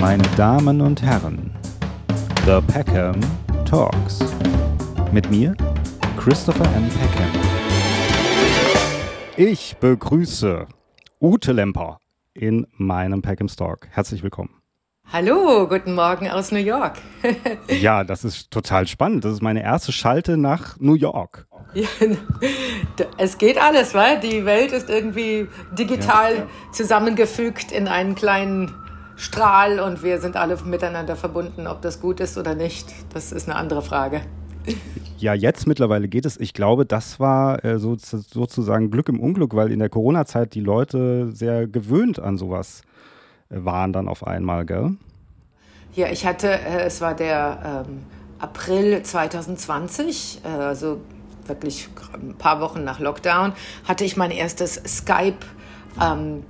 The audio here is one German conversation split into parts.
Meine Damen und Herren, The Peckham Talks. Mit mir, Christopher M. Peckham. Ich begrüße Ute Lemper in meinem Peckham Talk. Herzlich willkommen. Hallo, guten Morgen aus New York. ja, das ist total spannend. Das ist meine erste Schalte nach New York. Ja, es geht alles, weil die Welt ist irgendwie digital ja. zusammengefügt in einen kleinen Strahl und wir sind alle miteinander verbunden. Ob das gut ist oder nicht, das ist eine andere Frage. Ja, jetzt mittlerweile geht es. Ich glaube, das war äh, so, sozusagen Glück im Unglück, weil in der Corona-Zeit die Leute sehr gewöhnt an sowas waren dann auf einmal, gell? Ja, ich hatte, äh, es war der ähm, April 2020, äh, also wirklich ein paar Wochen nach Lockdown, hatte ich mein erstes Skype ähm,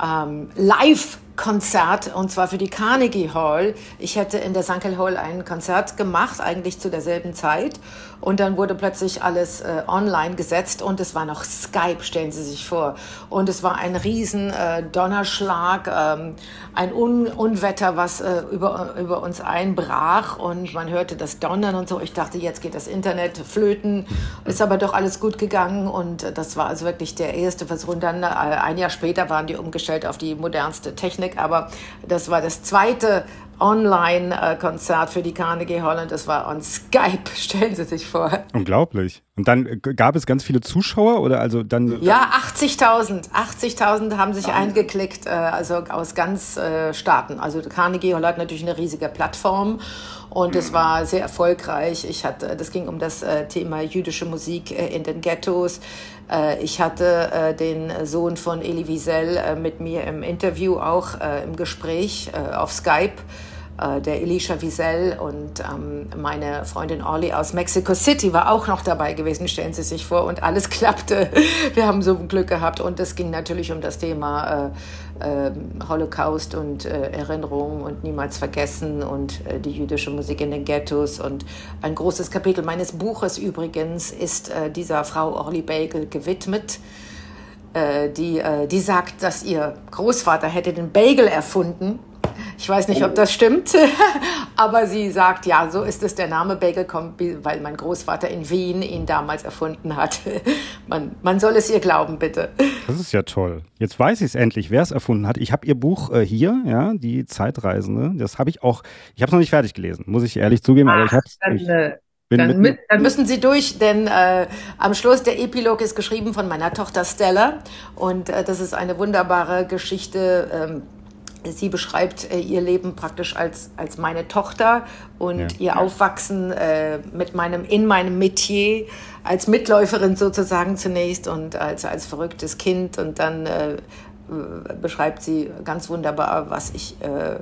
ähm, Live Konzert und zwar für die Carnegie Hall. Ich hätte in der Sankel Hall ein Konzert gemacht, eigentlich zu derselben Zeit. Und dann wurde plötzlich alles äh, online gesetzt und es war noch Skype, stellen Sie sich vor. Und es war ein riesen äh, Donnerschlag, ähm, ein Un Unwetter, was äh, über, über uns einbrach und man hörte das Donnern und so. Ich dachte, jetzt geht das Internet flöten. Ist aber doch alles gut gegangen und das war also wirklich der erste Versuch. Und dann äh, ein Jahr später waren die umgestellt auf die modernste Technik, aber das war das zweite Online-Konzert für die Carnegie Hall und das war on Skype, stellen Sie sich vor. Unglaublich. Und dann äh, gab es ganz viele Zuschauer oder also dann? Ja, 80.000. 80.000 haben sich ah. eingeklickt, äh, also aus ganz äh, Staaten. Also Carnegie Hall hat natürlich eine riesige Plattform und es war sehr erfolgreich. Ich hatte, das ging um das Thema jüdische Musik in den Ghettos. Ich hatte den Sohn von Elie Wiesel mit mir im Interview auch im Gespräch auf Skype. Äh, der Elisha Wiesel und ähm, meine Freundin Orly aus Mexico City war auch noch dabei gewesen, stellen Sie sich vor, und alles klappte. Wir haben so Glück gehabt. Und es ging natürlich um das Thema äh, äh, Holocaust und äh, Erinnerung und niemals vergessen und äh, die jüdische Musik in den Ghettos. Und ein großes Kapitel meines Buches übrigens ist äh, dieser Frau Orly Bagel gewidmet die, die sagt, dass ihr Großvater hätte den Bagel erfunden ich weiß nicht, ob das stimmt, aber sie sagt, ja, so ist es. Der Name Bagel kommt, weil mein Großvater in Wien ihn damals erfunden hat. Man, man soll es ihr glauben, bitte. Das ist ja toll. Jetzt weiß ich es endlich, wer es erfunden hat. Ich habe ihr Buch äh, hier, ja, die Zeitreisende. Das habe ich auch. Ich habe es noch nicht fertig gelesen, muss ich ehrlich zugeben, Ach, aber ich habe es. Äh, dann, dann, müssen Sie durch, denn äh, am Schluss der Epilog ist geschrieben von meiner Tochter Stella und äh, das ist eine wunderbare Geschichte. Ähm, sie beschreibt äh, ihr Leben praktisch als, als meine Tochter und ja. ihr Aufwachsen äh, mit meinem, in meinem Metier als Mitläuferin sozusagen zunächst und als, als verrücktes Kind und dann äh, beschreibt sie ganz wunderbar, was ich, äh,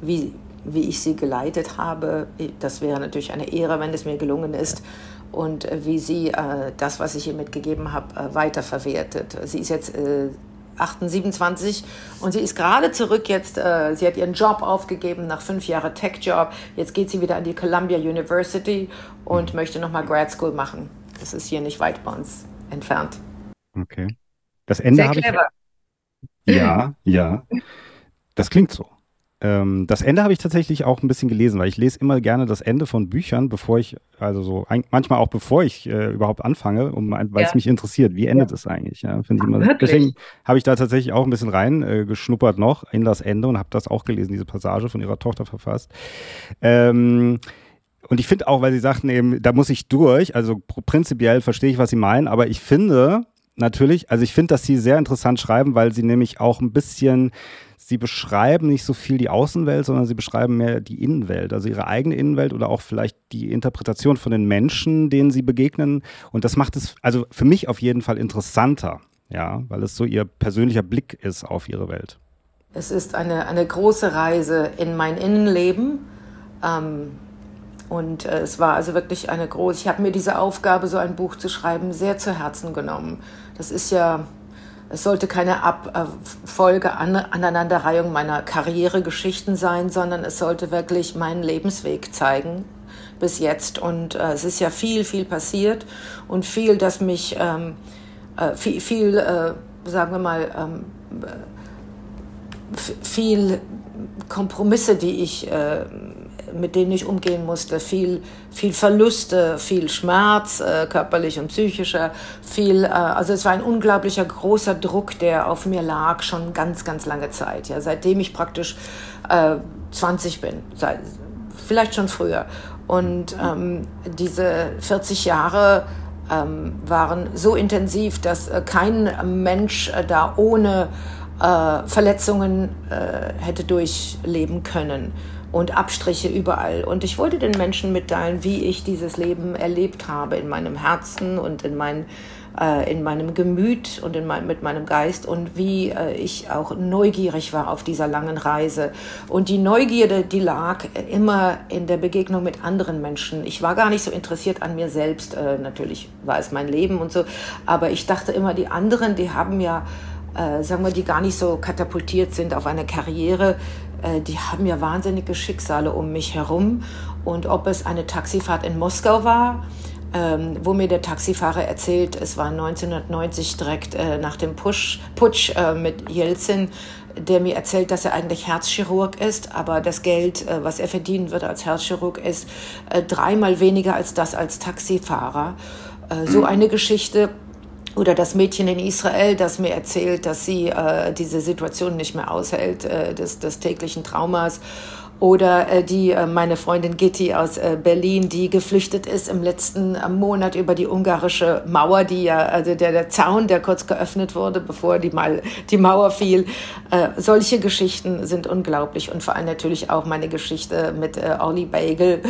wie, wie ich sie geleitet habe. Das wäre natürlich eine Ehre, wenn es mir gelungen ist und äh, wie sie äh, das, was ich ihr mitgegeben habe, weiterverwertet. Sie ist jetzt äh, 27 und sie ist gerade zurück jetzt. Äh, sie hat ihren Job aufgegeben nach fünf Jahren Tech-Job. Jetzt geht sie wieder an die Columbia University und möchte nochmal Grad School machen. Das ist hier nicht weit bei uns entfernt. Okay. Das Ende habe ich. Ja, ja. Das klingt so. Ähm, das Ende habe ich tatsächlich auch ein bisschen gelesen, weil ich lese immer gerne das Ende von Büchern, bevor ich, also so, ein, manchmal auch bevor ich äh, überhaupt anfange, um, weil ja. es mich interessiert. Wie endet ja. es eigentlich? Ja, ich immer. Deswegen habe ich da tatsächlich auch ein bisschen rein äh, geschnuppert noch in das Ende und habe das auch gelesen, diese Passage von ihrer Tochter verfasst. Ähm, und ich finde auch, weil sie sagten eben, da muss ich durch, also prinzipiell verstehe ich, was sie meinen, aber ich finde, natürlich, also ich finde, dass sie sehr interessant schreiben, weil sie nämlich auch ein bisschen sie beschreiben nicht so viel die Außenwelt, sondern sie beschreiben mehr die Innenwelt, also ihre eigene Innenwelt oder auch vielleicht die Interpretation von den Menschen, denen sie begegnen. Und das macht es also für mich auf jeden Fall interessanter, ja, weil es so ihr persönlicher Blick ist auf ihre Welt. Es ist eine, eine große Reise in mein Innenleben. Ähm, und äh, es war also wirklich eine große, ich habe mir diese Aufgabe, so ein Buch zu schreiben, sehr zu Herzen genommen. Das ist ja es sollte keine Abfolge, Aneinanderreihung meiner Karrieregeschichten sein, sondern es sollte wirklich meinen Lebensweg zeigen bis jetzt. Und äh, es ist ja viel, viel passiert und viel, das mich, ähm, äh, viel, viel äh, sagen wir mal, ähm, viel Kompromisse, die ich, äh, mit denen ich umgehen musste, viel, viel Verluste, viel Schmerz, äh, körperlich und psychischer, viel, äh, also es war ein unglaublicher großer Druck, der auf mir lag, schon ganz, ganz lange Zeit, ja, seitdem ich praktisch 20 bin, seit, vielleicht schon früher. Und ähm, diese 40 Jahre ähm, waren so intensiv, dass äh, kein Mensch äh, da ohne äh, Verletzungen äh, hätte durchleben können und Abstriche überall. Und ich wollte den Menschen mitteilen, wie ich dieses Leben erlebt habe in meinem Herzen und in, mein, äh, in meinem Gemüt und in mein, mit meinem Geist und wie äh, ich auch neugierig war auf dieser langen Reise. Und die Neugierde, die lag immer in der Begegnung mit anderen Menschen. Ich war gar nicht so interessiert an mir selbst. Äh, natürlich war es mein Leben und so. Aber ich dachte immer, die anderen, die haben ja äh, sagen wir, die gar nicht so katapultiert sind auf eine Karriere, die haben ja wahnsinnige Schicksale um mich herum. Und ob es eine Taxifahrt in Moskau war, ähm, wo mir der Taxifahrer erzählt, es war 1990 direkt äh, nach dem Push, Putsch äh, mit Jelzin, der mir erzählt, dass er eigentlich Herzchirurg ist, aber das Geld, äh, was er verdienen würde als Herzchirurg, ist äh, dreimal weniger als das als Taxifahrer. Äh, so eine Geschichte oder das Mädchen in Israel, das mir erzählt, dass sie äh, diese Situation nicht mehr aushält, äh, des, des täglichen Traumas oder äh, die äh, meine Freundin Gitti aus äh, Berlin, die geflüchtet ist im letzten äh, Monat über die ungarische Mauer, die ja also der, der Zaun, der kurz geöffnet wurde, bevor die mal die Mauer fiel. Äh, solche Geschichten sind unglaublich und vor allem natürlich auch meine Geschichte mit äh, Olli Bagel,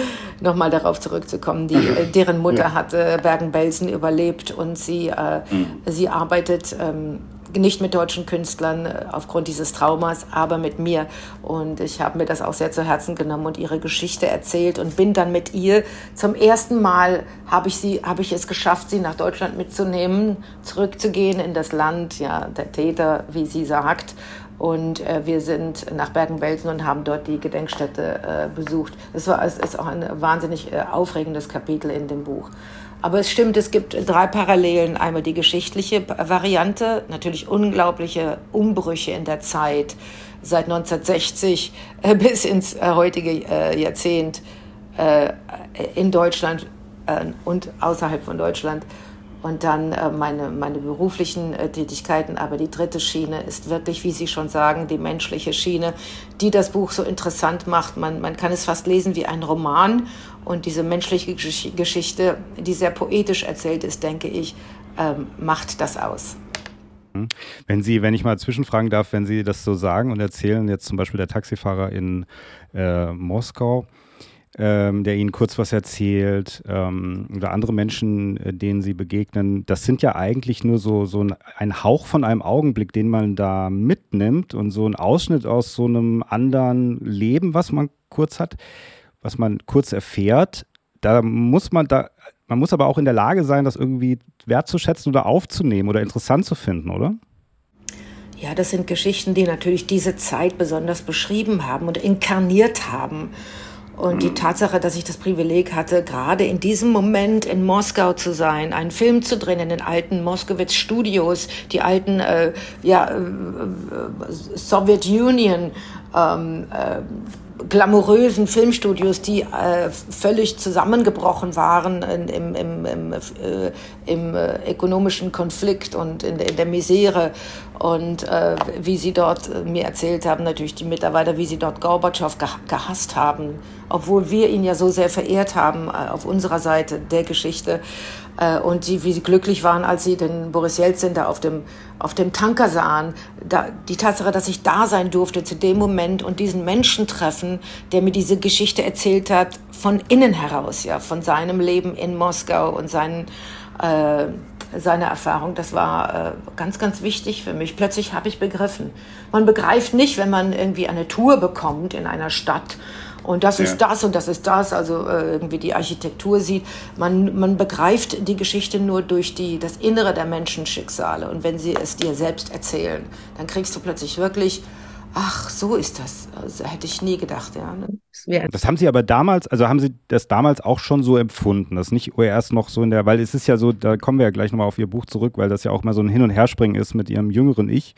nochmal darauf zurückzukommen, die äh, deren Mutter ja. hatte Bergen-Belsen überlebt und sie äh, mhm. sie arbeitet ähm, nicht mit deutschen Künstlern äh, aufgrund dieses Traumas, aber mit mir. Und ich habe mir das auch sehr zu Herzen genommen und ihre Geschichte erzählt und bin dann mit ihr zum ersten Mal habe ich sie, ich es geschafft, sie nach Deutschland mitzunehmen, zurückzugehen in das Land, ja, der Täter, wie sie sagt. Und äh, wir sind nach Bergen-Belsen und haben dort die Gedenkstätte äh, besucht. Es es ist auch ein wahnsinnig äh, aufregendes Kapitel in dem Buch. Aber es stimmt, es gibt drei Parallelen. Einmal die geschichtliche Variante, natürlich unglaubliche Umbrüche in der Zeit seit 1960 äh, bis ins äh, heutige äh, Jahrzehnt in Deutschland und außerhalb von Deutschland. Und dann meine, meine beruflichen Tätigkeiten. Aber die dritte Schiene ist wirklich, wie Sie schon sagen, die menschliche Schiene, die das Buch so interessant macht. Man, man kann es fast lesen wie ein Roman und diese menschliche Geschichte, die sehr poetisch erzählt ist, denke ich, ähm, macht das aus. Mhm. Wenn Sie, wenn ich mal zwischenfragen darf, wenn Sie das so sagen und erzählen, jetzt zum Beispiel der Taxifahrer in äh, Moskau, ähm, der Ihnen kurz was erzählt, ähm, oder andere Menschen, äh, denen Sie begegnen, das sind ja eigentlich nur so, so ein, ein, Hauch von einem Augenblick, den man da mitnimmt und so ein Ausschnitt aus so einem anderen Leben, was man kurz hat was man kurz erfährt, da muss man da, man muss aber auch in der Lage sein, das irgendwie wertzuschätzen oder aufzunehmen oder interessant zu finden, oder? Ja, das sind Geschichten, die natürlich diese Zeit besonders beschrieben haben und inkarniert haben. Und die Tatsache, dass ich das Privileg hatte, gerade in diesem Moment in Moskau zu sein, einen Film zu drehen in den alten Moskowitz Studios, die alten äh, ja, äh, äh Soviet Union ähm, äh, glamourösen Filmstudios, die äh, völlig zusammengebrochen waren in, im, im, im, äh, im äh, ökonomischen Konflikt und in, in der Misere. Und äh, wie sie dort äh, mir erzählt haben, natürlich die Mitarbeiter, wie sie dort Gorbatschow gehasst haben, obwohl wir ihn ja so sehr verehrt haben auf unserer Seite der Geschichte. Äh, und die, wie sie glücklich waren, als sie den Boris Jelzin da auf dem, auf dem Tanker sahen. Da, die Tatsache, dass ich da sein durfte zu dem Moment und diesen Menschen treffen, der mir diese Geschichte erzählt hat, von innen heraus, ja, von seinem Leben in Moskau und seinen, äh, seine Erfahrung, das war äh, ganz, ganz wichtig für mich. Plötzlich habe ich begriffen. Man begreift nicht, wenn man irgendwie eine Tour bekommt in einer Stadt und das ja. ist das und das ist das, also äh, irgendwie die Architektur sieht. Man, man begreift die Geschichte nur durch die, das Innere der Menschenschicksale. Und wenn sie es dir selbst erzählen, dann kriegst du plötzlich wirklich, ach, so ist das. Also, hätte ich nie gedacht, ja. Ne? Das haben Sie aber damals, also haben Sie das damals auch schon so empfunden, das nicht erst noch so in der, weil es ist ja so, da kommen wir ja gleich nochmal auf Ihr Buch zurück, weil das ja auch mal so ein Hin- und Herspringen ist mit Ihrem jüngeren Ich.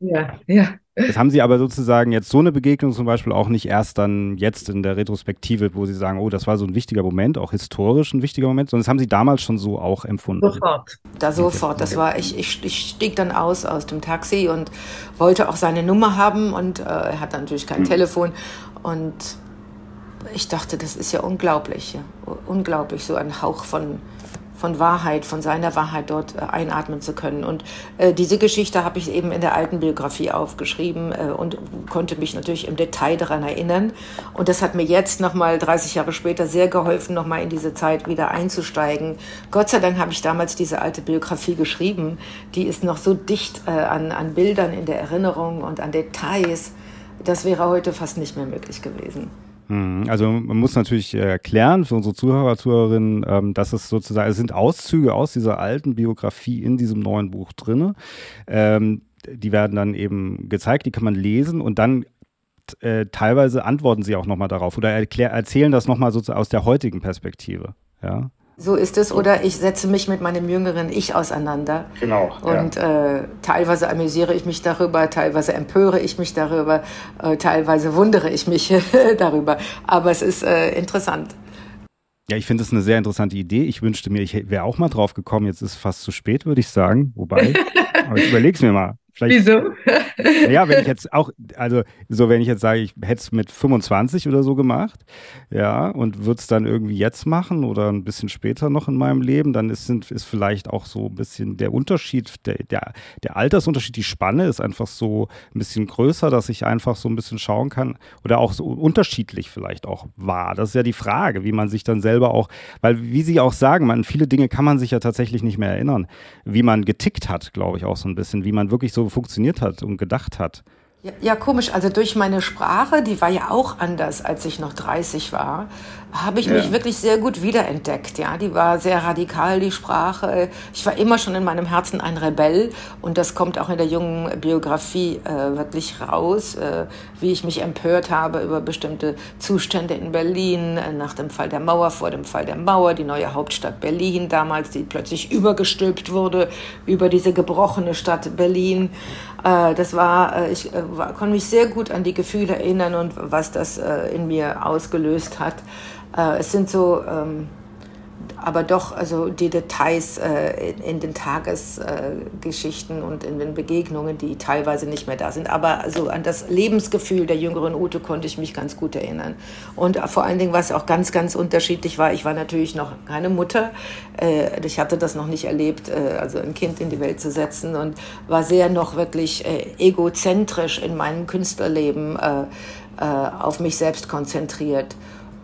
Ja, ja. Das haben Sie aber sozusagen jetzt so eine Begegnung zum Beispiel auch nicht erst dann jetzt in der Retrospektive, wo Sie sagen, oh, das war so ein wichtiger Moment, auch historisch ein wichtiger Moment, sondern das haben Sie damals schon so auch empfunden. Sofort. Da sofort. Das war, ich, ich, ich stieg dann aus aus dem Taxi und wollte auch seine Nummer haben und äh, er hat natürlich kein mhm. Telefon und ich dachte, das ist ja unglaublich, ja. unglaublich, so ein Hauch von von Wahrheit, von seiner Wahrheit dort äh, einatmen zu können. Und äh, diese Geschichte habe ich eben in der alten Biografie aufgeschrieben äh, und konnte mich natürlich im Detail daran erinnern. Und das hat mir jetzt nochmal 30 Jahre später sehr geholfen, nochmal in diese Zeit wieder einzusteigen. Gott sei Dank habe ich damals diese alte Biografie geschrieben. Die ist noch so dicht äh, an, an Bildern in der Erinnerung und an Details. Das wäre heute fast nicht mehr möglich gewesen. Hm, also man muss natürlich erklären für unsere Zuhörer, Zuhörerinnen, ähm, dass es sozusagen, es sind Auszüge aus dieser alten Biografie in diesem neuen Buch drin. Ähm, die werden dann eben gezeigt, die kann man lesen und dann äh, teilweise antworten sie auch nochmal darauf oder erzählen das nochmal sozusagen aus der heutigen Perspektive. Ja. So ist es. Oder ich setze mich mit meinem jüngeren Ich auseinander. Genau. Und ja. äh, teilweise amüsiere ich mich darüber, teilweise empöre ich mich darüber, äh, teilweise wundere ich mich darüber. Aber es ist äh, interessant. Ja, ich finde es eine sehr interessante Idee. Ich wünschte mir, ich wäre auch mal drauf gekommen. Jetzt ist es fast zu spät, würde ich sagen. Wobei, aber ich überlege es mir mal. Vielleicht, Wieso? ja, wenn ich jetzt auch, also so wenn ich jetzt sage, ich hätte es mit 25 oder so gemacht, ja, und würde es dann irgendwie jetzt machen oder ein bisschen später noch in meinem Leben, dann ist, sind, ist vielleicht auch so ein bisschen der Unterschied, der, der, der Altersunterschied, die Spanne ist einfach so ein bisschen größer, dass ich einfach so ein bisschen schauen kann oder auch so unterschiedlich vielleicht auch war. Das ist ja die Frage, wie man sich dann selber auch, weil wie Sie auch sagen, man, viele Dinge kann man sich ja tatsächlich nicht mehr erinnern, wie man getickt hat, glaube ich auch so ein bisschen, wie man wirklich so funktioniert hat und gedacht hat. Ja, ja, komisch. Also durch meine Sprache, die war ja auch anders, als ich noch 30 war, habe ich ja. mich wirklich sehr gut wiederentdeckt. Ja, die war sehr radikal, die Sprache. Ich war immer schon in meinem Herzen ein Rebell und das kommt auch in der jungen Biografie äh, wirklich raus, äh, wie ich mich empört habe über bestimmte Zustände in Berlin äh, nach dem Fall der Mauer, vor dem Fall der Mauer, die neue Hauptstadt Berlin damals, die plötzlich übergestülpt wurde über diese gebrochene Stadt Berlin. Äh, das war, äh, ich äh, war, konnte mich sehr gut an die Gefühle erinnern und was das in mir ausgelöst hat. Es sind so, ähm, aber doch, also die Details äh, in, den Tagesgeschichten äh, und in den Begegnungen, die teilweise nicht mehr da sind. Aber also an das Lebensgefühl der jüngeren Ute konnte ich mich ganz gut erinnern. Und vor allen Dingen, was auch ganz, ganz unterschiedlich war, ich war natürlich noch keine Mutter. Äh, ich hatte das noch nicht erlebt, äh, also ein Kind in die Welt zu setzen und war sehr noch wirklich äh, egozentrisch in meinem Künstlerleben auf mich selbst konzentriert.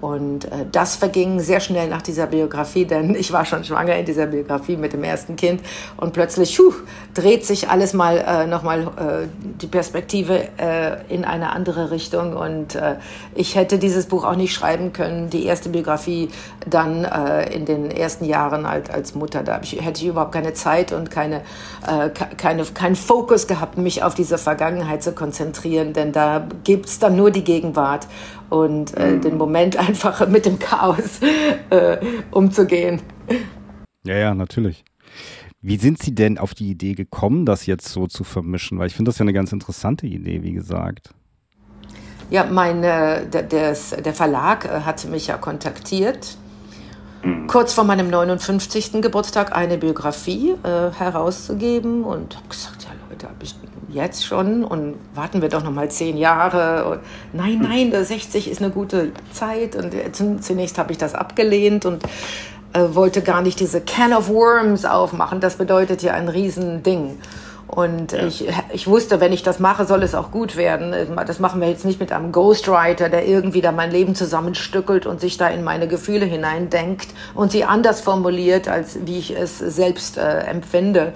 Und äh, das verging sehr schnell nach dieser Biografie, denn ich war schon schwanger in dieser Biografie mit dem ersten Kind. Und plötzlich schuh, dreht sich alles mal äh, nochmal äh, die Perspektive äh, in eine andere Richtung. Und äh, ich hätte dieses Buch auch nicht schreiben können, die erste Biografie dann äh, in den ersten Jahren als, als Mutter. Da ich, hätte ich überhaupt keine Zeit und keine, äh, keine, keinen Fokus gehabt, mich auf diese Vergangenheit zu konzentrieren, denn da gibt's dann nur die Gegenwart und äh, mhm. den Moment einfach mit dem Chaos äh, umzugehen. Ja, ja, natürlich. Wie sind Sie denn auf die Idee gekommen, das jetzt so zu vermischen? Weil ich finde das ja eine ganz interessante Idee, wie gesagt. Ja, mein, äh, der, der Verlag äh, hatte mich ja kontaktiert, mhm. kurz vor meinem 59. Geburtstag eine Biografie äh, herauszugeben und habe gesagt, ja Leute, habe ich jetzt schon und warten wir doch noch mal zehn Jahre. Und nein, nein, 60 ist eine gute Zeit. Und zunächst habe ich das abgelehnt und äh, wollte gar nicht diese Can of Worms aufmachen. Das bedeutet ja ein Riesending. Und ja. ich, ich wusste, wenn ich das mache, soll es auch gut werden. Das machen wir jetzt nicht mit einem Ghostwriter, der irgendwie da mein Leben zusammenstückelt und sich da in meine Gefühle hineindenkt und sie anders formuliert, als wie ich es selbst äh, empfinde.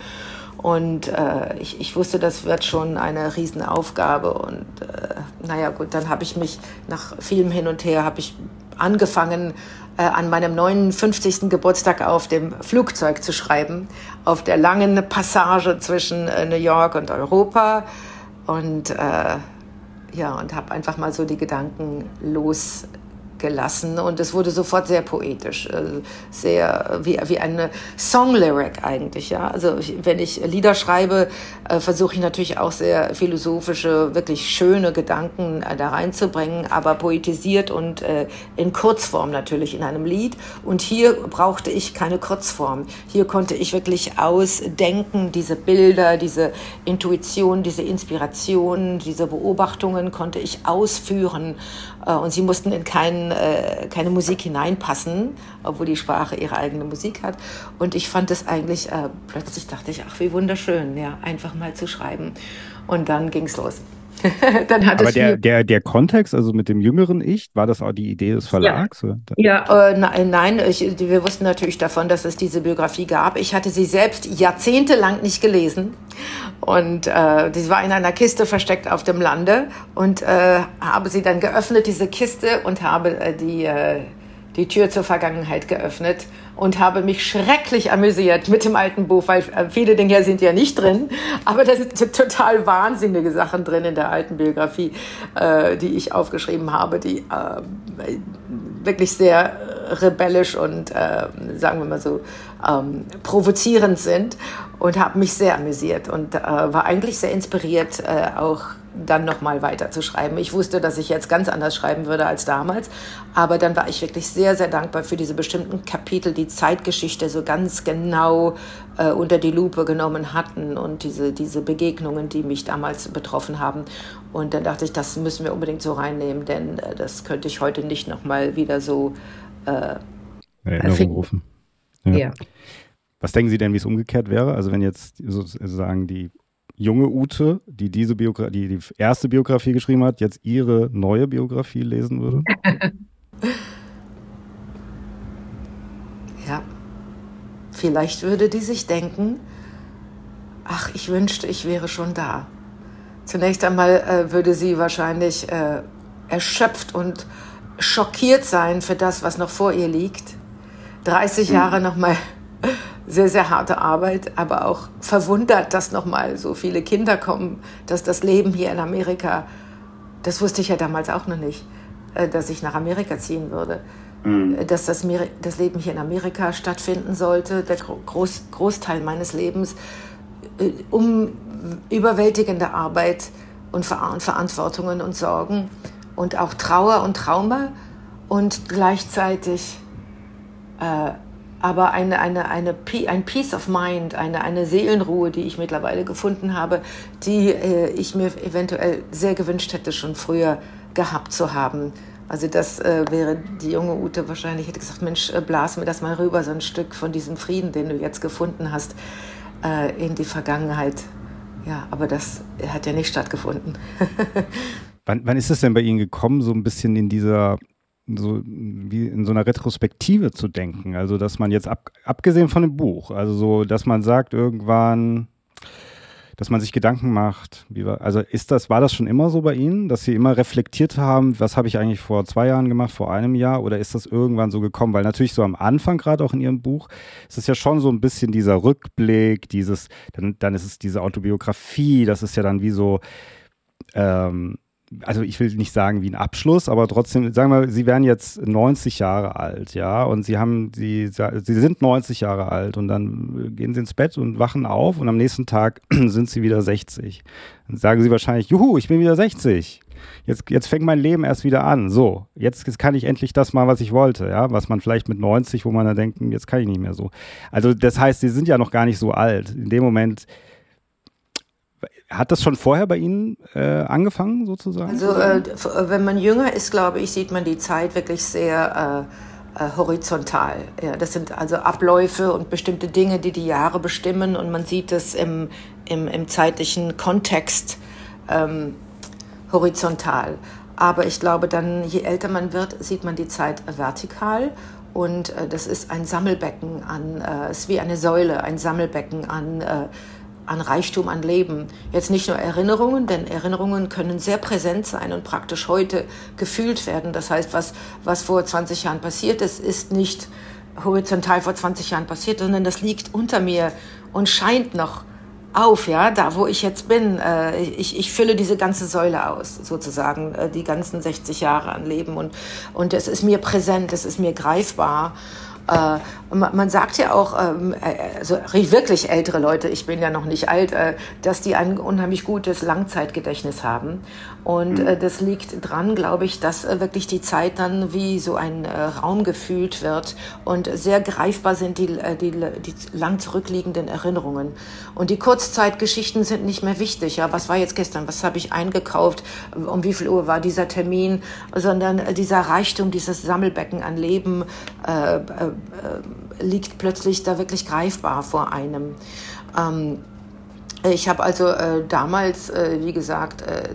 Und äh, ich, ich wusste, das wird schon eine Riesenaufgabe. Und äh, naja, gut, dann habe ich mich nach vielem Hin und Her, habe ich angefangen, äh, an meinem 59. Geburtstag auf dem Flugzeug zu schreiben, auf der langen Passage zwischen äh, New York und Europa. Und äh, ja, und habe einfach mal so die Gedanken los gelassen und es wurde sofort sehr poetisch, äh, sehr wie, wie eine Song-Lyric eigentlich. Ja? Also ich, wenn ich Lieder schreibe, äh, versuche ich natürlich auch sehr philosophische, wirklich schöne Gedanken äh, da reinzubringen, aber poetisiert und äh, in Kurzform natürlich in einem Lied. Und hier brauchte ich keine Kurzform. Hier konnte ich wirklich ausdenken, diese Bilder, diese Intuition, diese Inspiration, diese Beobachtungen konnte ich ausführen äh, und sie mussten in kein, äh, keine Musik hineinpassen, obwohl die Sprache ihre eigene Musik hat. Und ich fand es eigentlich, äh, plötzlich dachte ich, ach, wie wunderschön, ja, einfach mal zu schreiben. Und dann ging es los. dann hat Aber der, der, der Kontext, also mit dem jüngeren Ich, war das auch die Idee des Verlags? Ja, ja. Äh, nein, nein ich, wir wussten natürlich davon, dass es diese Biografie gab. Ich hatte sie selbst jahrzehntelang nicht gelesen. Und äh, die war in einer Kiste versteckt auf dem Lande und äh, habe sie dann geöffnet, diese Kiste, und habe äh, die, äh, die Tür zur Vergangenheit geöffnet und habe mich schrecklich amüsiert mit dem alten Buch, weil äh, viele Dinge sind ja nicht drin, aber da sind total wahnsinnige Sachen drin in der alten Biografie, äh, die ich aufgeschrieben habe, die äh, wirklich sehr rebellisch und äh, sagen wir mal so ähm, provozierend sind und habe mich sehr amüsiert und äh, war eigentlich sehr inspiriert, äh, auch dann nochmal weiter zu schreiben. Ich wusste, dass ich jetzt ganz anders schreiben würde als damals, aber dann war ich wirklich sehr, sehr dankbar für diese bestimmten Kapitel, die Zeitgeschichte so ganz genau äh, unter die Lupe genommen hatten und diese, diese Begegnungen, die mich damals betroffen haben. Und dann dachte ich, das müssen wir unbedingt so reinnehmen, denn äh, das könnte ich heute nicht nochmal wieder so äh, Erinnerung rufen. Ja. ja. Was denken Sie denn, wie es umgekehrt wäre? Also wenn jetzt sozusagen die junge Ute, die diese Biografie, die, die erste Biografie geschrieben hat, jetzt ihre neue Biografie lesen würde? ja. Vielleicht würde die sich denken, ach, ich wünschte, ich wäre schon da. Zunächst einmal äh, würde sie wahrscheinlich äh, erschöpft und schockiert sein für das, was noch vor ihr liegt. 30 mhm. Jahre nochmal sehr, sehr harte Arbeit, aber auch verwundert, dass nochmal so viele Kinder kommen, dass das Leben hier in Amerika, das wusste ich ja damals auch noch nicht, äh, dass ich nach Amerika ziehen würde. Mhm. Dass das, das, Leben hier in Amerika stattfinden sollte, der Groß, Großteil meines Lebens, äh, um überwältigende Arbeit und Verantwortungen und Sorgen und auch Trauer und Trauma und gleichzeitig äh, aber eine, eine, eine, ein Peace of Mind, eine, eine Seelenruhe, die ich mittlerweile gefunden habe, die äh, ich mir eventuell sehr gewünscht hätte, schon früher gehabt zu haben. Also das äh, wäre die junge Ute wahrscheinlich, hätte gesagt, Mensch, äh, blas mir das mal rüber, so ein Stück von diesem Frieden, den du jetzt gefunden hast, äh, in die Vergangenheit. Ja, aber das hat ja nicht stattgefunden. wann, wann ist es denn bei Ihnen gekommen, so ein bisschen in dieser so wie in so einer Retrospektive zu denken. Also, dass man jetzt ab, abgesehen von dem Buch, also so, dass man sagt irgendwann, dass man sich Gedanken macht. War, also ist das, war das schon immer so bei Ihnen, dass Sie immer reflektiert haben, was habe ich eigentlich vor zwei Jahren gemacht, vor einem Jahr, oder ist das irgendwann so gekommen? Weil natürlich so am Anfang, gerade auch in Ihrem Buch, ist es ja schon so ein bisschen dieser Rückblick, dieses, dann, dann ist es diese Autobiografie, das ist ja dann wie so, ähm, also ich will nicht sagen wie ein Abschluss, aber trotzdem, sagen wir, Sie werden jetzt 90 Jahre alt, ja, und Sie haben, Sie, Sie sind 90 Jahre alt und dann gehen Sie ins Bett und wachen auf und am nächsten Tag sind Sie wieder 60. Dann sagen Sie wahrscheinlich, juhu, ich bin wieder 60. Jetzt, jetzt fängt mein Leben erst wieder an. So, jetzt, jetzt kann ich endlich das mal, was ich wollte, ja, was man vielleicht mit 90, wo man dann denkt, hm, jetzt kann ich nicht mehr so. Also das heißt, Sie sind ja noch gar nicht so alt. In dem Moment hat das schon vorher bei Ihnen äh, angefangen, sozusagen? Also, äh, wenn man jünger ist, glaube ich, sieht man die Zeit wirklich sehr äh, äh, horizontal. Ja, das sind also Abläufe und bestimmte Dinge, die die Jahre bestimmen und man sieht es im, im, im zeitlichen Kontext ähm, horizontal. Aber ich glaube, dann, je älter man wird, sieht man die Zeit vertikal und äh, das ist ein Sammelbecken an, äh, ist wie eine Säule, ein Sammelbecken an äh, an Reichtum an Leben. Jetzt nicht nur Erinnerungen, denn Erinnerungen können sehr präsent sein und praktisch heute gefühlt werden. Das heißt, was, was vor 20 Jahren passiert ist, ist nicht horizontal vor 20 Jahren passiert, sondern das liegt unter mir und scheint noch auf, ja, da wo ich jetzt bin. Äh, ich, ich fülle diese ganze Säule aus, sozusagen, äh, die ganzen 60 Jahre an Leben. Und, und es ist mir präsent, es ist mir greifbar. Äh, man sagt ja auch, ähm, äh, also wirklich ältere Leute, ich bin ja noch nicht alt, äh, dass die ein unheimlich gutes Langzeitgedächtnis haben. Und mhm. das liegt dran, glaube ich, dass wirklich die Zeit dann wie so ein Raum gefühlt wird und sehr greifbar sind die, die, die lang zurückliegenden Erinnerungen. Und die Kurzzeitgeschichten sind nicht mehr wichtig. Ja, was war jetzt gestern? Was habe ich eingekauft? Um wie viel Uhr war dieser Termin? Sondern dieser Reichtum, dieses Sammelbecken an Leben, äh, äh, liegt plötzlich da wirklich greifbar vor einem. Ähm, ich habe also äh, damals, äh, wie gesagt, äh,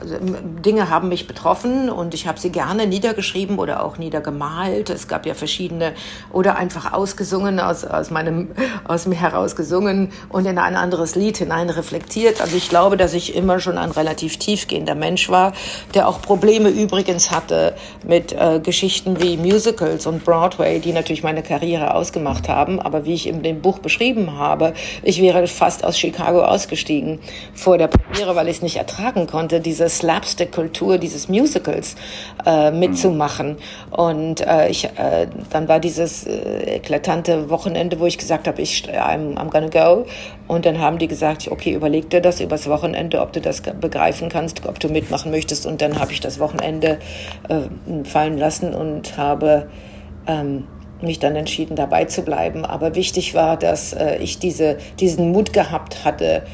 also, Dinge haben mich betroffen und ich habe sie gerne niedergeschrieben oder auch niedergemalt. Es gab ja verschiedene oder einfach ausgesungen, aus, aus, meinem, aus mir heraus gesungen und in ein anderes Lied hinein reflektiert. Also ich glaube, dass ich immer schon ein relativ tiefgehender Mensch war, der auch Probleme übrigens hatte mit äh, Geschichten wie Musicals und Broadway, die natürlich meine Karriere ausgemacht haben. Aber wie ich in dem Buch beschrieben habe, ich wäre fast aus Chicago ausgestiegen vor der Premiere, weil ich es nicht ertragen konnte, diese Slapstick-Kultur dieses Musicals äh, mitzumachen. Und äh, ich, äh, dann war dieses äh, eklatante Wochenende, wo ich gesagt habe, ich I'm, I'm gonna go. Und dann haben die gesagt, okay, überleg dir das übers Wochenende, ob du das begreifen kannst, ob du mitmachen möchtest. Und dann habe ich das Wochenende äh, fallen lassen und habe ähm, mich dann entschieden, dabei zu bleiben. Aber wichtig war, dass äh, ich diese, diesen Mut gehabt hatte,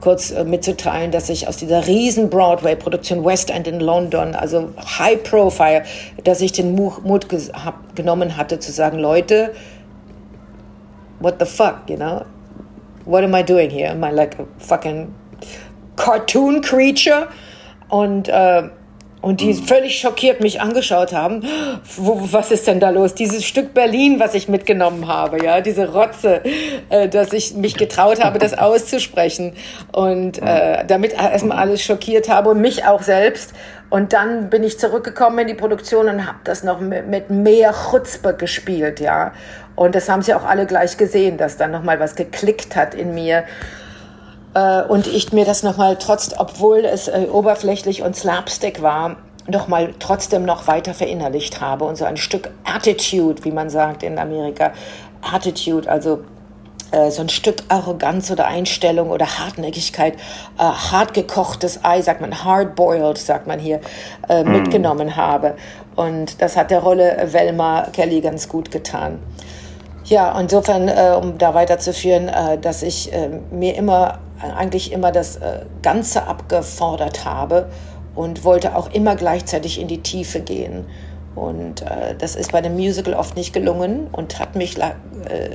kurz äh, mitzuteilen, dass ich aus dieser riesen Broadway-Produktion West End in London, also High Profile, dass ich den Mut genommen hatte zu sagen, Leute, what the fuck, you know? What am I doing here? Am I like a fucking cartoon creature? Und äh, und die völlig schockiert mich angeschaut haben. Wo, was ist denn da los? Dieses Stück Berlin, was ich mitgenommen habe, ja, diese Rotze, äh, dass ich mich getraut habe, das auszusprechen und äh, damit erstmal alles schockiert habe und mich auch selbst. Und dann bin ich zurückgekommen in die Produktion und habe das noch mit, mit mehr Chutzpe gespielt, ja. Und das haben sie auch alle gleich gesehen, dass dann noch mal was geklickt hat in mir. Äh, und ich mir das nochmal trotz, obwohl es äh, oberflächlich und Slapstick war, noch mal trotzdem noch weiter verinnerlicht habe und so ein Stück Attitude, wie man sagt in Amerika, Attitude, also äh, so ein Stück Arroganz oder Einstellung oder Hartnäckigkeit, äh, hart gekochtes Ei, sagt man, hard boiled, sagt man hier, äh, mm. mitgenommen habe. Und das hat der Rolle Velma Kelly ganz gut getan. Ja, insofern, äh, um da weiterzuführen, äh, dass ich äh, mir immer eigentlich immer das äh, Ganze abgefordert habe und wollte auch immer gleichzeitig in die Tiefe gehen. Und äh, das ist bei dem Musical oft nicht gelungen und hat mich äh,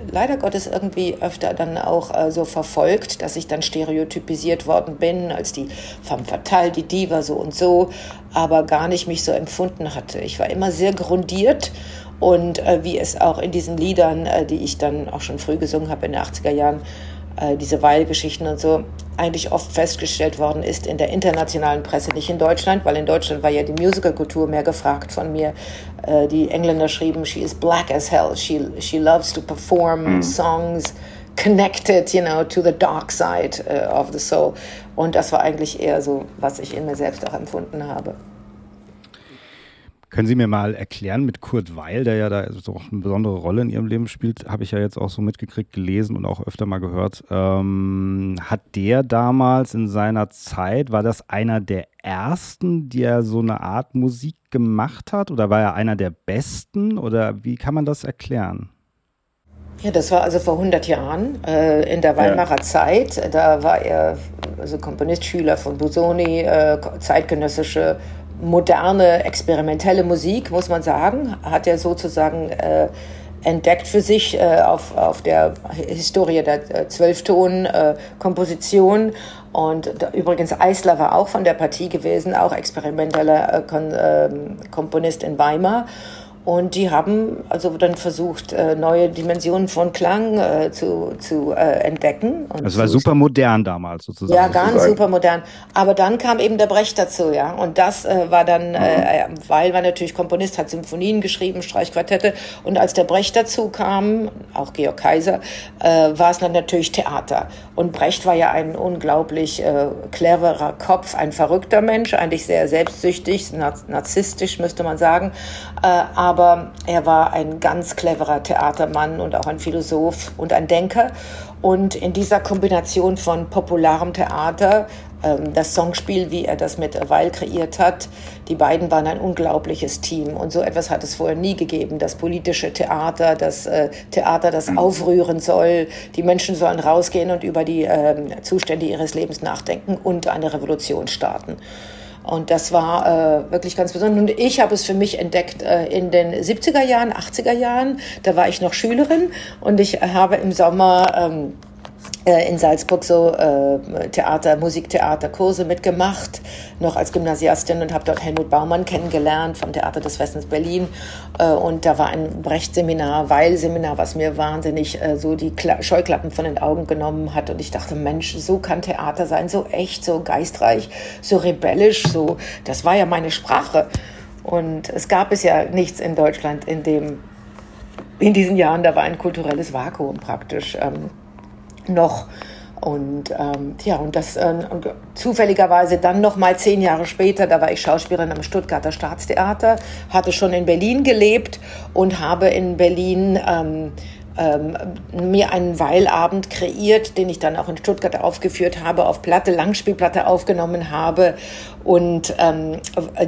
leider Gottes irgendwie öfter dann auch äh, so verfolgt, dass ich dann stereotypisiert worden bin als die femme fatale, die Diva so und so, aber gar nicht mich so empfunden hatte. Ich war immer sehr grundiert und äh, wie es auch in diesen Liedern, äh, die ich dann auch schon früh gesungen habe in den 80er Jahren, äh, diese Weilgeschichten und so, eigentlich oft festgestellt worden ist in der internationalen Presse, nicht in Deutschland, weil in Deutschland war ja die Musicalkultur mehr gefragt von mir. Äh, die Engländer schrieben, she is black as hell, she, she loves to perform mm. songs connected, you know, to the dark side uh, of the soul. Und das war eigentlich eher so, was ich in mir selbst auch empfunden habe. Können Sie mir mal erklären mit Kurt Weil, der ja da so eine besondere Rolle in Ihrem Leben spielt, habe ich ja jetzt auch so mitgekriegt, gelesen und auch öfter mal gehört. Ähm, hat der damals in seiner Zeit, war das einer der ersten, der so eine Art Musik gemacht hat? Oder war er einer der besten? Oder wie kann man das erklären? Ja, das war also vor 100 Jahren äh, in der Weimarer ja. Zeit. Da war er also Komponist, Schüler von Busoni, äh, zeitgenössische moderne, experimentelle Musik, muss man sagen, hat er sozusagen äh, entdeckt für sich äh, auf, auf der Historie der äh, Zwölfton-Komposition. und da, übrigens Eisler war auch von der Partie gewesen, auch experimenteller äh, Kon, ähm, Komponist in Weimar. Und die haben also dann versucht, äh, neue Dimensionen von Klang äh, zu, zu äh, entdecken. Und das war super modern damals sozusagen. Ja, ganz super modern. Aber dann kam eben der Brecht dazu, ja. Und das war dann, mhm. äh, weil war natürlich Komponist, hat Symphonien geschrieben, Streichquartette. Und als der Brecht dazu kam, auch Georg Kaiser, äh, war es dann natürlich Theater. Und Brecht war ja ein unglaublich äh, cleverer Kopf, ein verrückter Mensch, eigentlich sehr selbstsüchtig, narzisstisch müsste man sagen. Äh, aber er war ein ganz cleverer Theatermann und auch ein Philosoph und ein Denker. Und in dieser Kombination von popularem Theater, ähm, das Songspiel, wie er das mit Weil kreiert hat, die beiden waren ein unglaubliches Team. Und so etwas hat es vorher nie gegeben. Das politische Theater, das äh, Theater, das mhm. aufrühren soll. Die Menschen sollen rausgehen und über die ähm, Zustände ihres Lebens nachdenken und eine Revolution starten. Und das war äh, wirklich ganz besonders. Und ich habe es für mich entdeckt äh, in den 70er Jahren, 80er Jahren. Da war ich noch Schülerin und ich habe im Sommer ähm, äh, in Salzburg so äh, Theater, Musiktheaterkurse mitgemacht, noch als Gymnasiastin und habe dort Helmut Baumann kennengelernt vom Theater des Westens Berlin. Äh, und da war ein Brecht-Seminar, Weil-Seminar, was mir wahnsinnig äh, so die Kla Scheuklappen von den Augen genommen hat. Und ich dachte, Mensch, so kann Theater sein, so echt, so geistreich, so rebellisch, so. Das war ja meine Sprache. Und es gab es ja nichts in Deutschland, in dem in diesen Jahren, da war ein kulturelles Vakuum praktisch. Ähm, noch. Und ähm, ja, und das äh, zufälligerweise dann noch mal zehn Jahre später, da war ich Schauspielerin am Stuttgarter Staatstheater, hatte schon in Berlin gelebt und habe in Berlin ähm, ähm, mir einen Weilabend kreiert, den ich dann auch in Stuttgart aufgeführt habe, auf Platte, Langspielplatte aufgenommen habe. Und ähm,